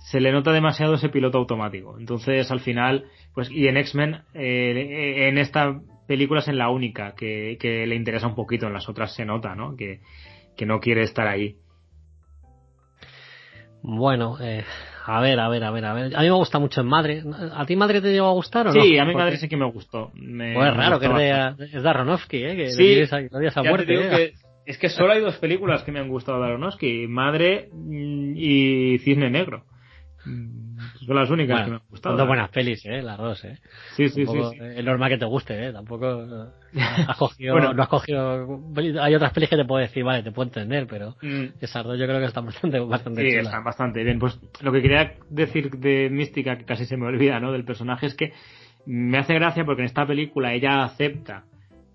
se le nota demasiado ese piloto automático entonces al final pues y en X-Men eh, en esta película es en la única que, que le interesa un poquito en las otras se nota no que, que no quiere estar ahí Bueno, eh, a ver, a ver, a ver, a ver. A mí me gusta mucho en Madre. ¿A ti Madre te llegó a gustar o no? Sí, a mi Porque- madre sí que me gustó. Me, Pues es raro, que es de, es de Aronofsky, ¿eh? Que Sí, a muerte, ¿eh? que es que solo hay dos películas que me han gustado de Aronofsky, Madre mm, y Cisne Negro. Mm, Son las únicas Bueno, que me han gustado. son dos buenas pelis, ¿eh? Las dos, ¿eh? Sí, sí, sí, Tampoco- sí. Es normal que te guste, ¿eh? Tampoco eh, has cogido, Bueno. no has cogido... Hay otras pelis que te puedo decir, vale, te puedo entender, pero Mm, esas dos yo creo que están bastante, bastante Sí, chulas. están bastante bien. Pues lo que quería decir de Mística, que casi se me olvida, ¿no? Del personaje, es que me hace gracia porque en esta película ella acepta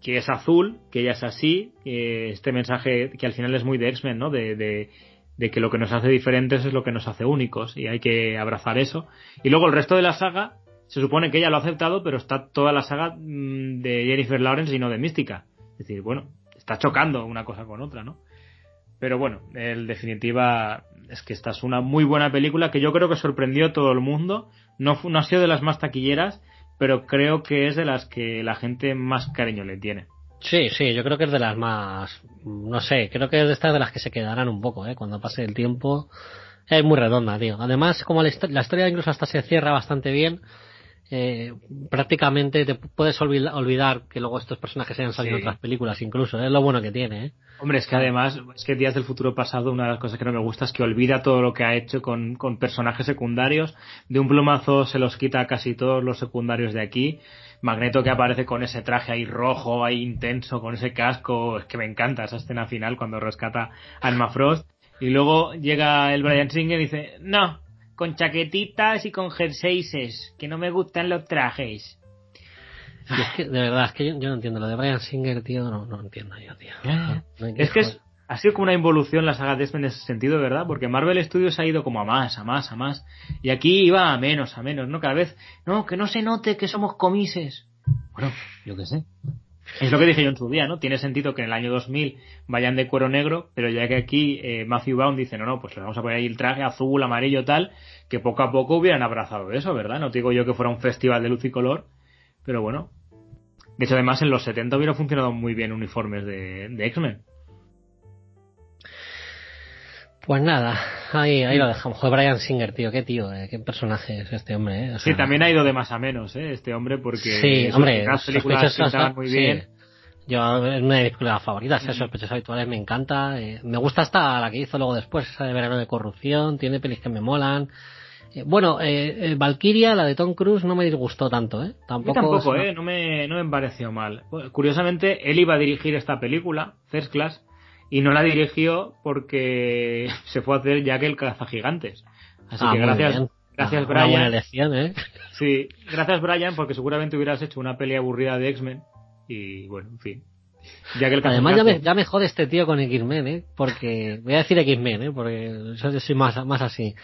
que es azul, que ella es así, que este mensaje que al final es muy de X-Men, ¿no? De, de, de que lo que nos hace diferentes es lo que nos hace únicos y hay que abrazar eso. Y luego el resto de la saga, se supone que ella lo ha aceptado, pero está toda la saga mm, de Jennifer Lawrence y no de Mística. Es decir, bueno, está chocando una cosa con otra, ¿no? Pero bueno, en definitiva es que esta es una muy buena película que yo creo que sorprendió a todo el mundo. No, no ha sido de las más taquilleras, pero creo que es de las que la gente más cariño le tiene. Sí, sí, yo creo que es de las más, no sé, creo que es de estas de las que se quedarán un poco, ¿eh? Cuando pase el tiempo. Es muy redonda, tío. Además, como la, la historia incluso hasta se cierra bastante bien, eh, prácticamente te puedes olvida- olvidar que luego estos personajes hayan salido en Sí. otras películas incluso, es lo bueno que tiene, ¿eh? Hombre, es que además, es que Días del Futuro Pasado, una de las cosas que no me gusta es que olvida todo lo que ha hecho con, con personajes secundarios. De un plumazo se los quita a casi todos los secundarios de aquí. Magneto que aparece con ese traje ahí rojo, ahí intenso, con ese casco. Es que me encanta esa escena final cuando rescata a Emma Frost. Y luego llega el Brian Singer y dice, no, con chaquetitas y con jerseys, que no me gustan los trajes. Y es que, de verdad, es que yo, yo no entiendo lo de Brian Singer, tío, no, no entiendo yo, tío. No, no hay Es que es, ha sido como una involución la saga de X-Men en ese sentido, ¿verdad? Porque Marvel Studios ha ido como a más, a más, a más. Y aquí iba a menos, a menos, ¿no? Cada vez, no, que no se note que somos comises. Bueno, yo qué sé. Es lo que dije yo en su día, ¿no? Tiene sentido que en el año 2000 vayan de cuero negro, pero ya que aquí eh, Matthew Vaughn dice, no, no, pues le vamos a poner ahí el traje azul, amarillo, tal, que poco a poco hubieran abrazado eso, ¿verdad? No te digo yo que fuera un festival de luz y color, pero bueno. De hecho, además, en los 70 hubiera funcionado muy bien uniformes de, de X-Men. Pues nada, ahí, ahí lo dejamos. Joder, Brian Singer, tío, qué tío, eh, qué personaje es este hombre, eh. O sea, Sí, también ha ido de más a menos, ¿eh? Este hombre, porque Sí, hombre, primeras películas pintaban muy sí. bien. Yo, es una de mis películas favoritas, ¿eh? Sospechosos habituales, me encanta. eh, me gusta hasta la que hizo luego después, esa de Verano de Corrupción, tiene pelis que me molan. Eh, bueno, eh, eh, Valkyria, la de Tom Cruise, no me disgustó tanto, ¿eh? Tampoco. tampoco, es ¿eh? No me, no me pareció mal. Curiosamente, él iba a dirigir esta película, First Class, y no la dirigió porque se fue a hacer Jack el cazagigantes. Así Ah, que gracias, bien. gracias Ah, una buena Brian. elección, ¿eh? Sí, gracias Brian, porque seguramente hubieras hecho una peli aburrida de X-Men. Y bueno, en fin. Jack el Además ya me, ya me jode este tío con X-Men, ¿eh? Porque, voy a decir X-Men, ¿eh? Porque yo soy más, más así.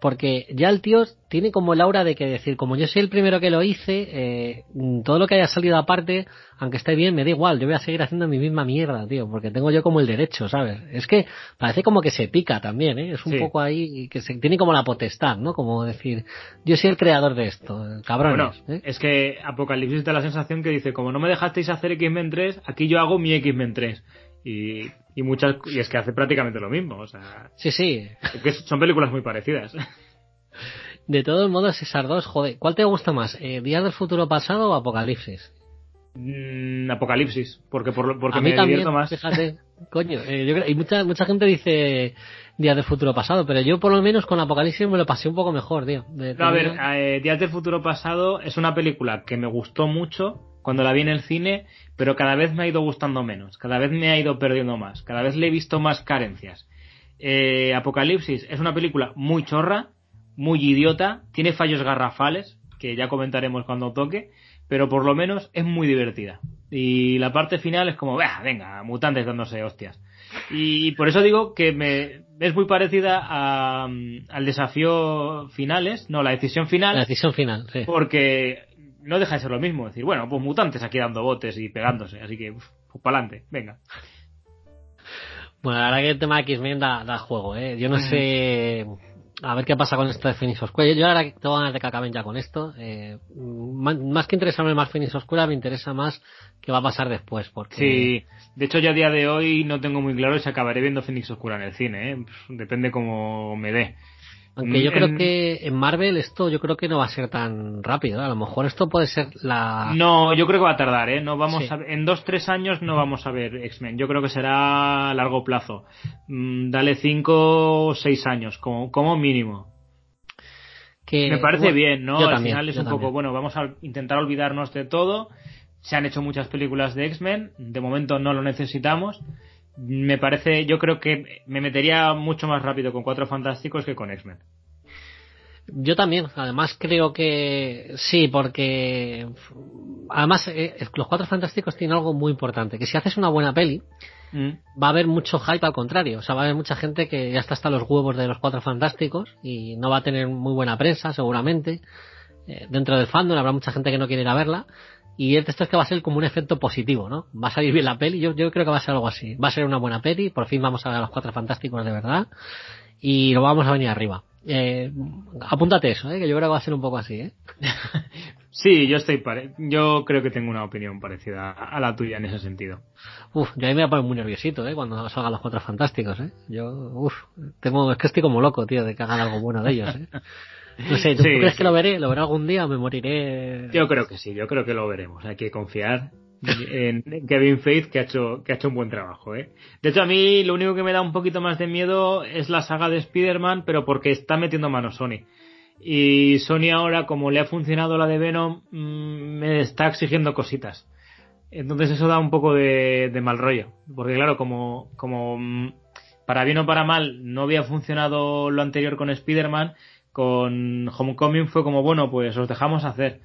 Porque ya el tío tiene como el aura de que decir, como yo soy el primero que lo hice, eh, todo lo que haya salido aparte, aunque esté bien, me da igual, yo voy a seguir haciendo mi misma mierda, tío, porque tengo yo como el derecho, ¿sabes? Es que parece como que se pica también, ¿eh? Es un Sí. poco ahí, que se tiene como la potestad, ¿no? Como decir, yo soy el creador de esto, Bueno, cabrones, ¿eh? es que Apocalipsis da la sensación que dice, como no me dejasteis hacer X-Men 3, aquí yo hago mi X-Men 3. Y, y muchas y es que hace prácticamente lo mismo, o sea, Sí, sí. es que son películas muy parecidas. De todos modos, esas dos, joder, ¿cuál te gusta más? Eh, ¿Días del futuro pasado o Apocalipsis? Mm, Apocalipsis, porque por lo- porque a mí me también, divierto más. fíjate, coño, eh, yo creo- y mucha, mucha gente dice Días del futuro pasado, pero yo por lo menos con Apocalipsis me lo pasé un poco mejor, tío. De- No, a ver, eh, Días del Futuro Pasado es una película que me gustó mucho cuando la vi en el cine, pero cada vez me ha ido gustando menos, cada vez me ha ido perdiendo más, cada vez le he visto más carencias. Eh, Apocalipsis es una película muy chorra, muy idiota, tiene fallos garrafales, que ya comentaremos cuando toque, pero por lo menos es muy divertida. Y la parte final es como, "Bah, venga, mutantes dándose hostias. Y por eso digo que me es muy parecida a, mm, al desafío finales, no, la decisión la final, decisión final, sí. porque no deja de ser lo mismo. decir, bueno, pues mutantes aquí dando botes y pegándose, así que, uf, pues para adelante, venga. Bueno, la verdad que el tema de X-Men da, da juego, ¿eh? Yo no Mm. sé... A ver qué pasa con esto de Fénix Oscura. Yo ahora tengo ganas de que acaben ya con esto. Eh, más, que interesarme más Fénix Oscura, me interesa más qué va a pasar después. Porque Sí, de hecho, yo a día de hoy no tengo muy claro si acabaré viendo Phoenix Oscura en el cine, ¿eh? Depende cómo me dé. Aunque yo Mm, creo en- que en Marvel esto yo creo que no va a ser tan rápido. ¿eh? A lo mejor esto puede ser la... No, yo creo que va a tardar, ¿eh? No vamos Sí. a, en dos, tres años no vamos a ver X-Men. Yo creo que será a largo plazo. Mm, dale cinco o seis años, como, como mínimo. que, Me parece bueno, bien, ¿no? Al también, final es un poco, bueno, vamos a intentar olvidarnos de todo. Se han hecho muchas películas de X-Men, de momento no lo necesitamos. Me parece, yo creo que me metería mucho más rápido con Cuatro Fantásticos que con X-Men. Yo también, además creo que sí, porque además eh, los Cuatro Fantásticos tienen algo muy importante, que si haces una buena peli, Mm. va a haber mucho hype al contrario. O sea, va a haber mucha gente que ya está hasta los huevos de los Cuatro Fantásticos y no va a tener muy buena prensa, seguramente. Eh, dentro del fandom habrá mucha gente que no quiere ir a verla. Y esto es que va a ser como un efecto positivo, ¿no? Va a salir bien la peli, yo, yo creo que va a ser algo así. Va a ser una buena peli, por fin vamos a ver a los Cuatro Fantásticos de verdad. Y lo vamos a venir arriba. Eh, apúntate eso, ¿eh? que yo creo que va a ser un poco así, ¿eh? Sí, yo estoy pare- yo creo que tengo una opinión parecida a la tuya en ese sentido. Uf, yo ahí me voy a poner muy nerviosito, ¿eh? Cuando salgan los cuatro fantásticos, ¿eh? Yo, uf, tengo, es que estoy como loco, tío, de que hagan algo bueno de ellos, ¿eh? No sé, ¿tú, Sí, crees sí. que lo veré? ¿Lo veré algún día o me moriré? Yo creo que sí, yo creo que lo veremos. Hay que confiar en Kevin Faith que ha hecho que ha hecho un buen trabajo, ¿eh? De hecho a mí lo único que me da un poquito más de miedo es la saga de Spider-Man, pero porque está metiendo mano Sony. Y Sony ahora como le ha funcionado la de Venom mm, me está exigiendo cositas. Entonces eso da un poco de, de mal rollo, porque claro, como como mm, para bien o para mal no había funcionado lo anterior con Spider-Man, con Homecoming fue como bueno, pues os dejamos hacer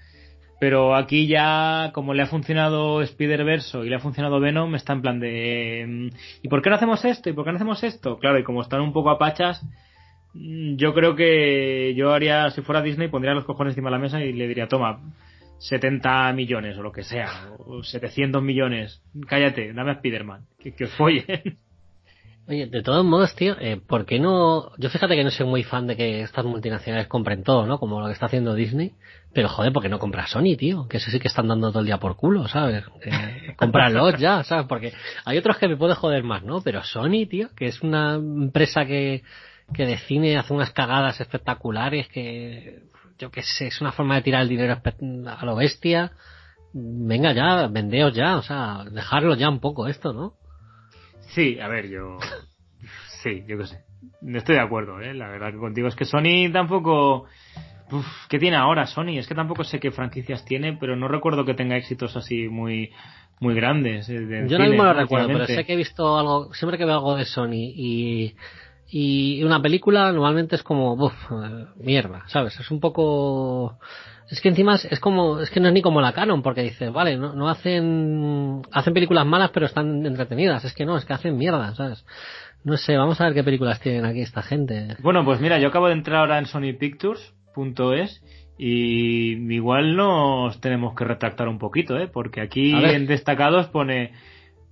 Pero aquí ya, como le ha funcionado Spider-Verse y le ha funcionado Venom, está en plan de... mm, ¿Y por qué no hacemos esto? ¿Y por qué no hacemos esto? Claro, y como están un poco apachas, mm, yo creo que yo haría, si fuera Disney, pondría los cojones encima de la mesa y le diría, toma, 70 millones o lo que sea, o 700 millones, cállate, dame a Spider-Man, que, os follen. Oye, de todos modos, tío, eh, ¿por qué no...? Yo fíjate que no soy muy fan de que estas multinacionales compren todo, ¿no? Como lo que está haciendo Disney. Pero joder, ¿por qué no compra Sony, tío? Que eso sí que están dando todo el día por culo, ¿sabes? Eh, cómpralos ya, ¿sabes? Porque hay otros que me puede joder más, ¿no? Pero Sony, tío, que es una empresa que, que de cine hace unas cagadas espectaculares, que yo qué sé, es una forma de tirar el dinero a lo bestia. Venga ya, vendeos ya, o sea, dejarlo ya un poco esto, ¿no? Sí, a ver, yo... Sí, yo qué sé. Estoy de acuerdo, ¿eh? La verdad que contigo es que Sony tampoco... Uf, ¿Qué tiene ahora Sony? Es que tampoco sé qué franquicias tiene, pero no recuerdo que tenga éxitos así muy muy grandes. eh, Yo no mismo lo recuerdo, pero sé que he visto algo, siempre que veo algo de Sony y, y una película normalmente es como, uff, mierda, ¿sabes? Es un poco, es que encima es, como, es que no es ni como la Canon, porque dices, vale, no, no hacen, hacen películas malas pero están entretenidas, es que no, es que hacen mierda, ¿sabes? No sé, vamos a ver qué películas tienen aquí esta gente. Bueno, pues mira, yo acabo de entrar ahora en sonypictures.es y igual nos tenemos que retractar un poquito, ¿eh? Porque aquí en destacados pone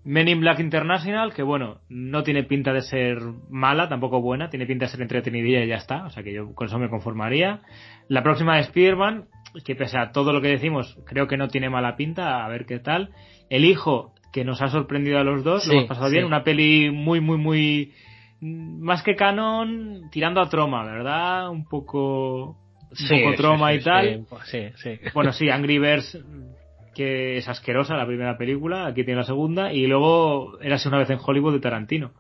Men in Black International, que bueno, no tiene pinta de ser mala, tampoco buena, tiene pinta de ser entretenidilla y ya está, o sea que yo con eso me conformaría. La próxima es Spider-Man, que pese a todo lo que decimos, creo que no tiene mala pinta, a ver qué tal. El hijo, que nos ha sorprendido a los dos, Sí, lo hemos pasado sí. bien, una peli muy, muy, muy más que canon, tirando a troma, ¿verdad? Un poco, un poco troma y tal. Sí. Bueno, sí, Angry Birds, que es asquerosa la primera película, aquí tiene la segunda, y luego Érase una vez en Hollywood de Tarantino.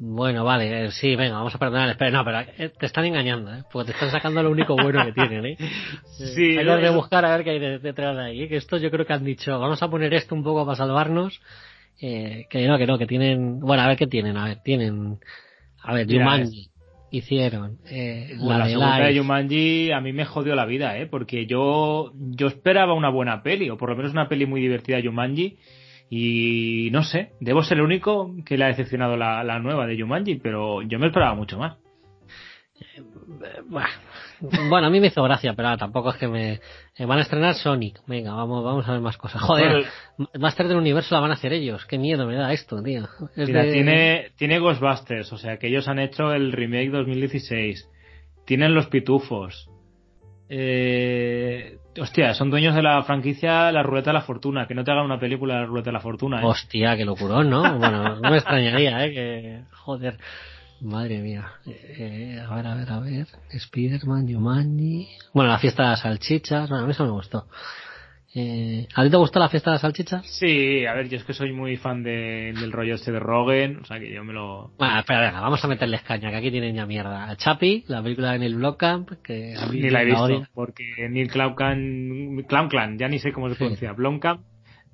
Bueno, vale, eh, sí, venga, vamos a perdonar. Espera, no, pero eh, te están engañando, ¿eh? Porque te están sacando lo único bueno que tienen, ¿eh? Sí, Hay que buscar a ver qué hay de- detrás de ahí. ¿eh? Que esto yo creo que han dicho, vamos a poner esto un poco para salvarnos. Eh, que no, que no, que tienen. Bueno, a ver qué tienen, a ver, tienen. A ver, Jumanji. Hicieron. Eh, Bueno, la, de segunda de. Jumanji a mí me jodió la vida, ¿eh? Porque yo, yo esperaba una buena peli, o por lo menos una peli muy divertida Jumanji, y no sé, debo ser el único que le ha decepcionado la, la nueva de Jumanji, pero yo me esperaba mucho más. Bueno, bueno, a mí me hizo gracia, pero ahora tampoco es que me. eh, van a estrenar Sonic. Venga, vamos, vamos a ver más cosas. Joder, Master del Universo la van a hacer ellos. Qué miedo me da esto, tío. Es Mira, de- tiene, tiene Ghostbusters, o sea que ellos han hecho el remake 2016. Tienen los pitufos. Eh, hostia, son dueños de la franquicia La Ruleta de la Fortuna. Que no te hagan una película de La Ruleta de la Fortuna. ¿eh? Hostia, qué locurón, ¿no? Bueno, no me extrañaría, ¿eh? Que, joder. Madre mía. Eh, a ver, a ver, a ver. Spider-Man. Bueno, la fiesta de las salchichas. Bueno, a mí eso me gustó. Eh, ¿A ti te gustó la fiesta de las salchichas? Sí, a ver, yo es que soy muy fan de- del rollo este de Rogen, o sea que yo me lo... Bueno, espera, venga, vamos a meterles caña, que aquí tienen ya mierda. Chapi, la película de Neil Blomkamp, que a mí Ni la he visto, porque Neil Clan Clan ya ni sé cómo se Sí. pronuncia, Blomkamp,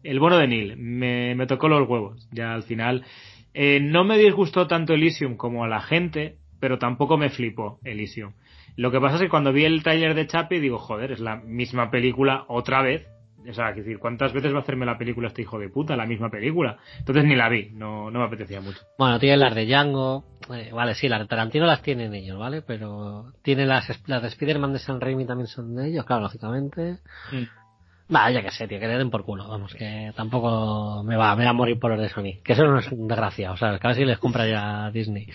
el bono de Neil, me, me tocó los huevos, ya al final. Eh, no me disgustó tanto Elysium como a la gente, pero tampoco me flipó Elysium. Lo que pasa es que cuando vi el tráiler de Chapi digo, joder, es la misma película otra vez. O sea, quiero decir, ¿cuántas veces va a hacerme la película este hijo de puta? La misma película. Entonces ni la vi, no, no me apetecía mucho. Bueno, tienen las de Django. eh, vale, sí, las de Tarantino las tienen ellos, ¿vale? Pero tienen las, las de Spider-Man de San Raimi también son de ellos, claro, lógicamente. Mm. Va, ya que sé, tío, que le den por culo, vamos, que tampoco me va, me va a morir por los de Sony. Que eso no es un desgraciado, o sea, casi les compra ya Disney.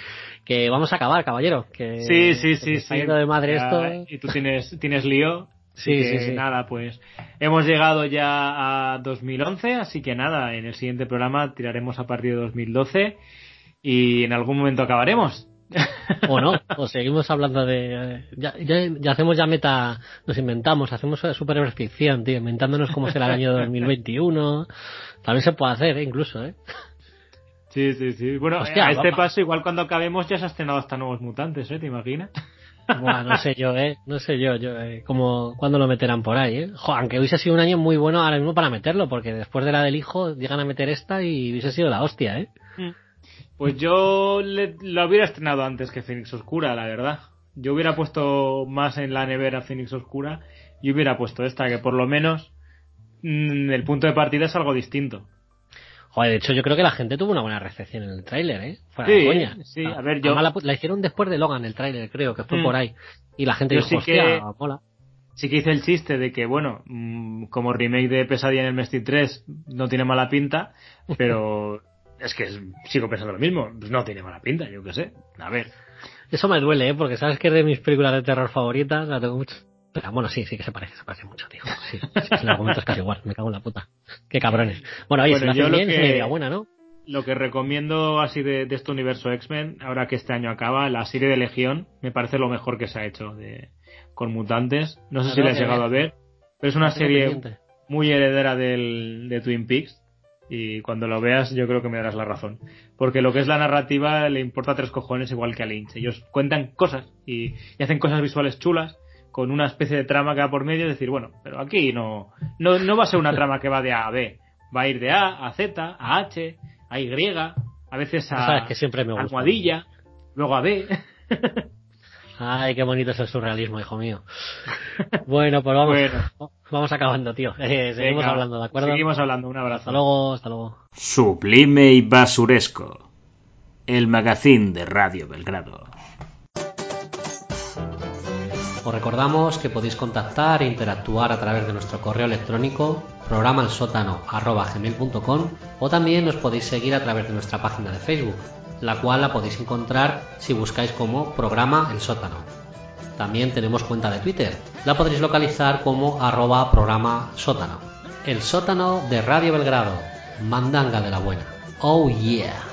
Que vamos a acabar, caballero. Que, Sí, sí, sí, sí. de madre Ya, esto. Y tú tienes, tienes lío. Sí, Así sí, que sí. Nada, pues hemos llegado ya a 2011, así que nada, en el siguiente programa tiraremos a partir de 2012 y en algún momento acabaremos. O no, o seguimos hablando de. Ya, ya, ya hacemos ya meta. Nos inventamos, hacemos super ficción, tío, inventándonos cómo será el año 2021. También se puede hacer, ¿eh? incluso, ¿eh? Sí, sí, sí. Bueno, Hostia, a este paso, igual cuando acabemos ya se ha estrenado hasta nuevos mutantes, ¿eh? ¿Te imaginas? Bueno, no sé yo, ¿eh? No sé yo, yo, eh, como, cuándo lo meterán por ahí, ¿eh? Jo, aunque hubiese sido un año muy bueno ahora mismo para meterlo, porque después de la del hijo llegan a meter esta y hubiese sido la hostia, ¿eh? Pues yo le- lo hubiera estrenado antes que Phoenix Oscura, la verdad. Yo hubiera puesto más en la nevera Phoenix Oscura yo hubiera puesto esta, que por lo menos mm, el punto de partida es algo distinto. Joder, de hecho yo creo que la gente tuvo una buena recepción en el tráiler, ¿eh? Fuera Sí, de coña. sí, a ver, yo- la, la hicieron después de Logan el tráiler, creo, que fue Mm. por ahí. Y la gente Yo dijo, sí que- hostia, mola. Sí que hice el chiste de que, bueno, mm, como remake de Pesadilla en el Mestic 3 no tiene mala pinta, pero es que sigo pensando lo mismo. No tiene mala pinta, yo qué sé. A ver. Eso me duele, ¿eh? Porque sabes que es de mis películas de terror favoritas, la tengo mucho. Pero, bueno, sí, sí que se parece, se parece mucho, tío. Sí, sí, el argumento es casi igual, me cago en la puta. Qué cabrones. Bueno, oye, Bueno, si lo hacen bien, que- es una idea buena, ¿no? Lo que recomiendo así de, de este universo X-Men, ahora que este año acaba, la serie de Legión, me parece lo mejor que se ha hecho de, con mutantes. No sé La si la has llegado a ver, pero es una serie muy heredera del, de Twin Peaks. Y cuando lo veas, yo creo que me darás la razón. Porque lo que es la narrativa le importa tres cojones igual que a Lynch. Ellos cuentan cosas y, y hacen cosas visuales chulas con una especie de trama que va por medio. Es decir, bueno, pero aquí no, no, no va a ser una trama que va de A a B. Va a ir de A a Z, a H, a Y, a veces a sabes que siempre me gusta. almohadilla, luego a B. Ay, qué bonito es el surrealismo, hijo mío. Bueno, pues vamos, Bueno. vamos acabando, tío. Eh, seguimos Venga, hablando, ¿de acuerdo? Seguimos hablando. Un Hasta abrazo. luego, hasta luego. Sublime y Basuresco. El magazín de Radio Belgrado. Os recordamos que podéis contactar e interactuar a través de nuestro correo electrónico programalsótano.gmail.com o también nos podéis seguir a través de nuestra página de Facebook, la cual la podéis encontrar si buscáis como programa El Sótano. También tenemos cuenta de Twitter, la podréis localizar como arroba programa sótano. El sótano de Radio Belgrado, mandanga de la buena. Oh yeah.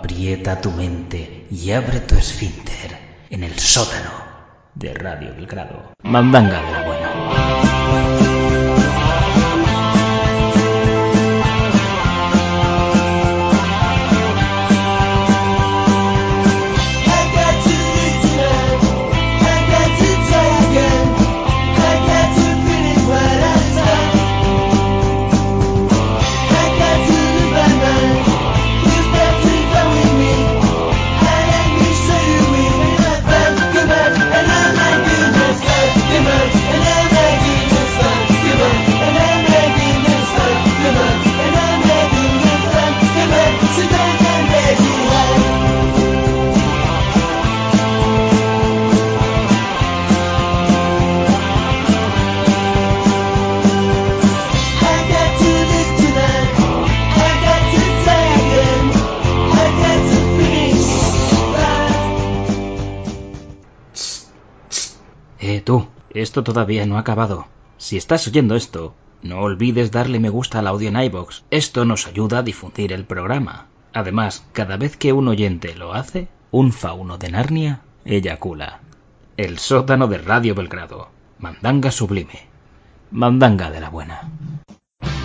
Aprieta tu mente y abre tu esfínter en el sótano de Radio Belgrado. Mandanga de la. Esto todavía no ha acabado. Si estás oyendo esto, no olvides darle me gusta al audio en iVoox. Esto nos ayuda a difundir el programa. Además, cada vez que un oyente lo hace, un fauno de Narnia eyacula. El sótano de Radio Belgrado. Mandanga sublime. Mandanga de la buena.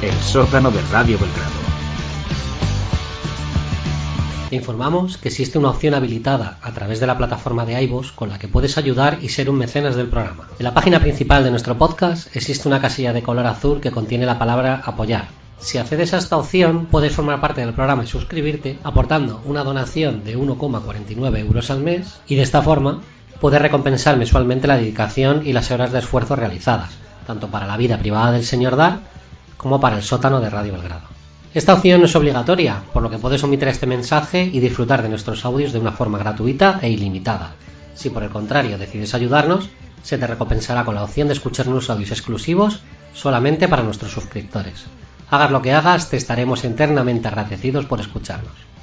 El sótano de Radio Belgrado. Te informamos que existe una opción habilitada a través de la plataforma de iVoox con la que puedes ayudar y ser un mecenas del programa. En la página principal de nuestro podcast existe una casilla de color azul que contiene la palabra apoyar. Si accedes a esta opción, puedes formar parte del programa y suscribirte aportando una donación de 1,49 euros al mes y de esta forma puedes recompensar mensualmente la dedicación y las horas de esfuerzo realizadas, tanto para la vida privada del señor Dar como para el sótano de Radio Belgrado. Esta opción no es obligatoria, por lo que puedes omitir este mensaje y disfrutar de nuestros audios de una forma gratuita e ilimitada. Si por el contrario decides ayudarnos, se te recompensará con la opción de escuchar unos audios exclusivos solamente para nuestros suscriptores. Hagas lo que hagas, te estaremos eternamente agradecidos por escucharnos.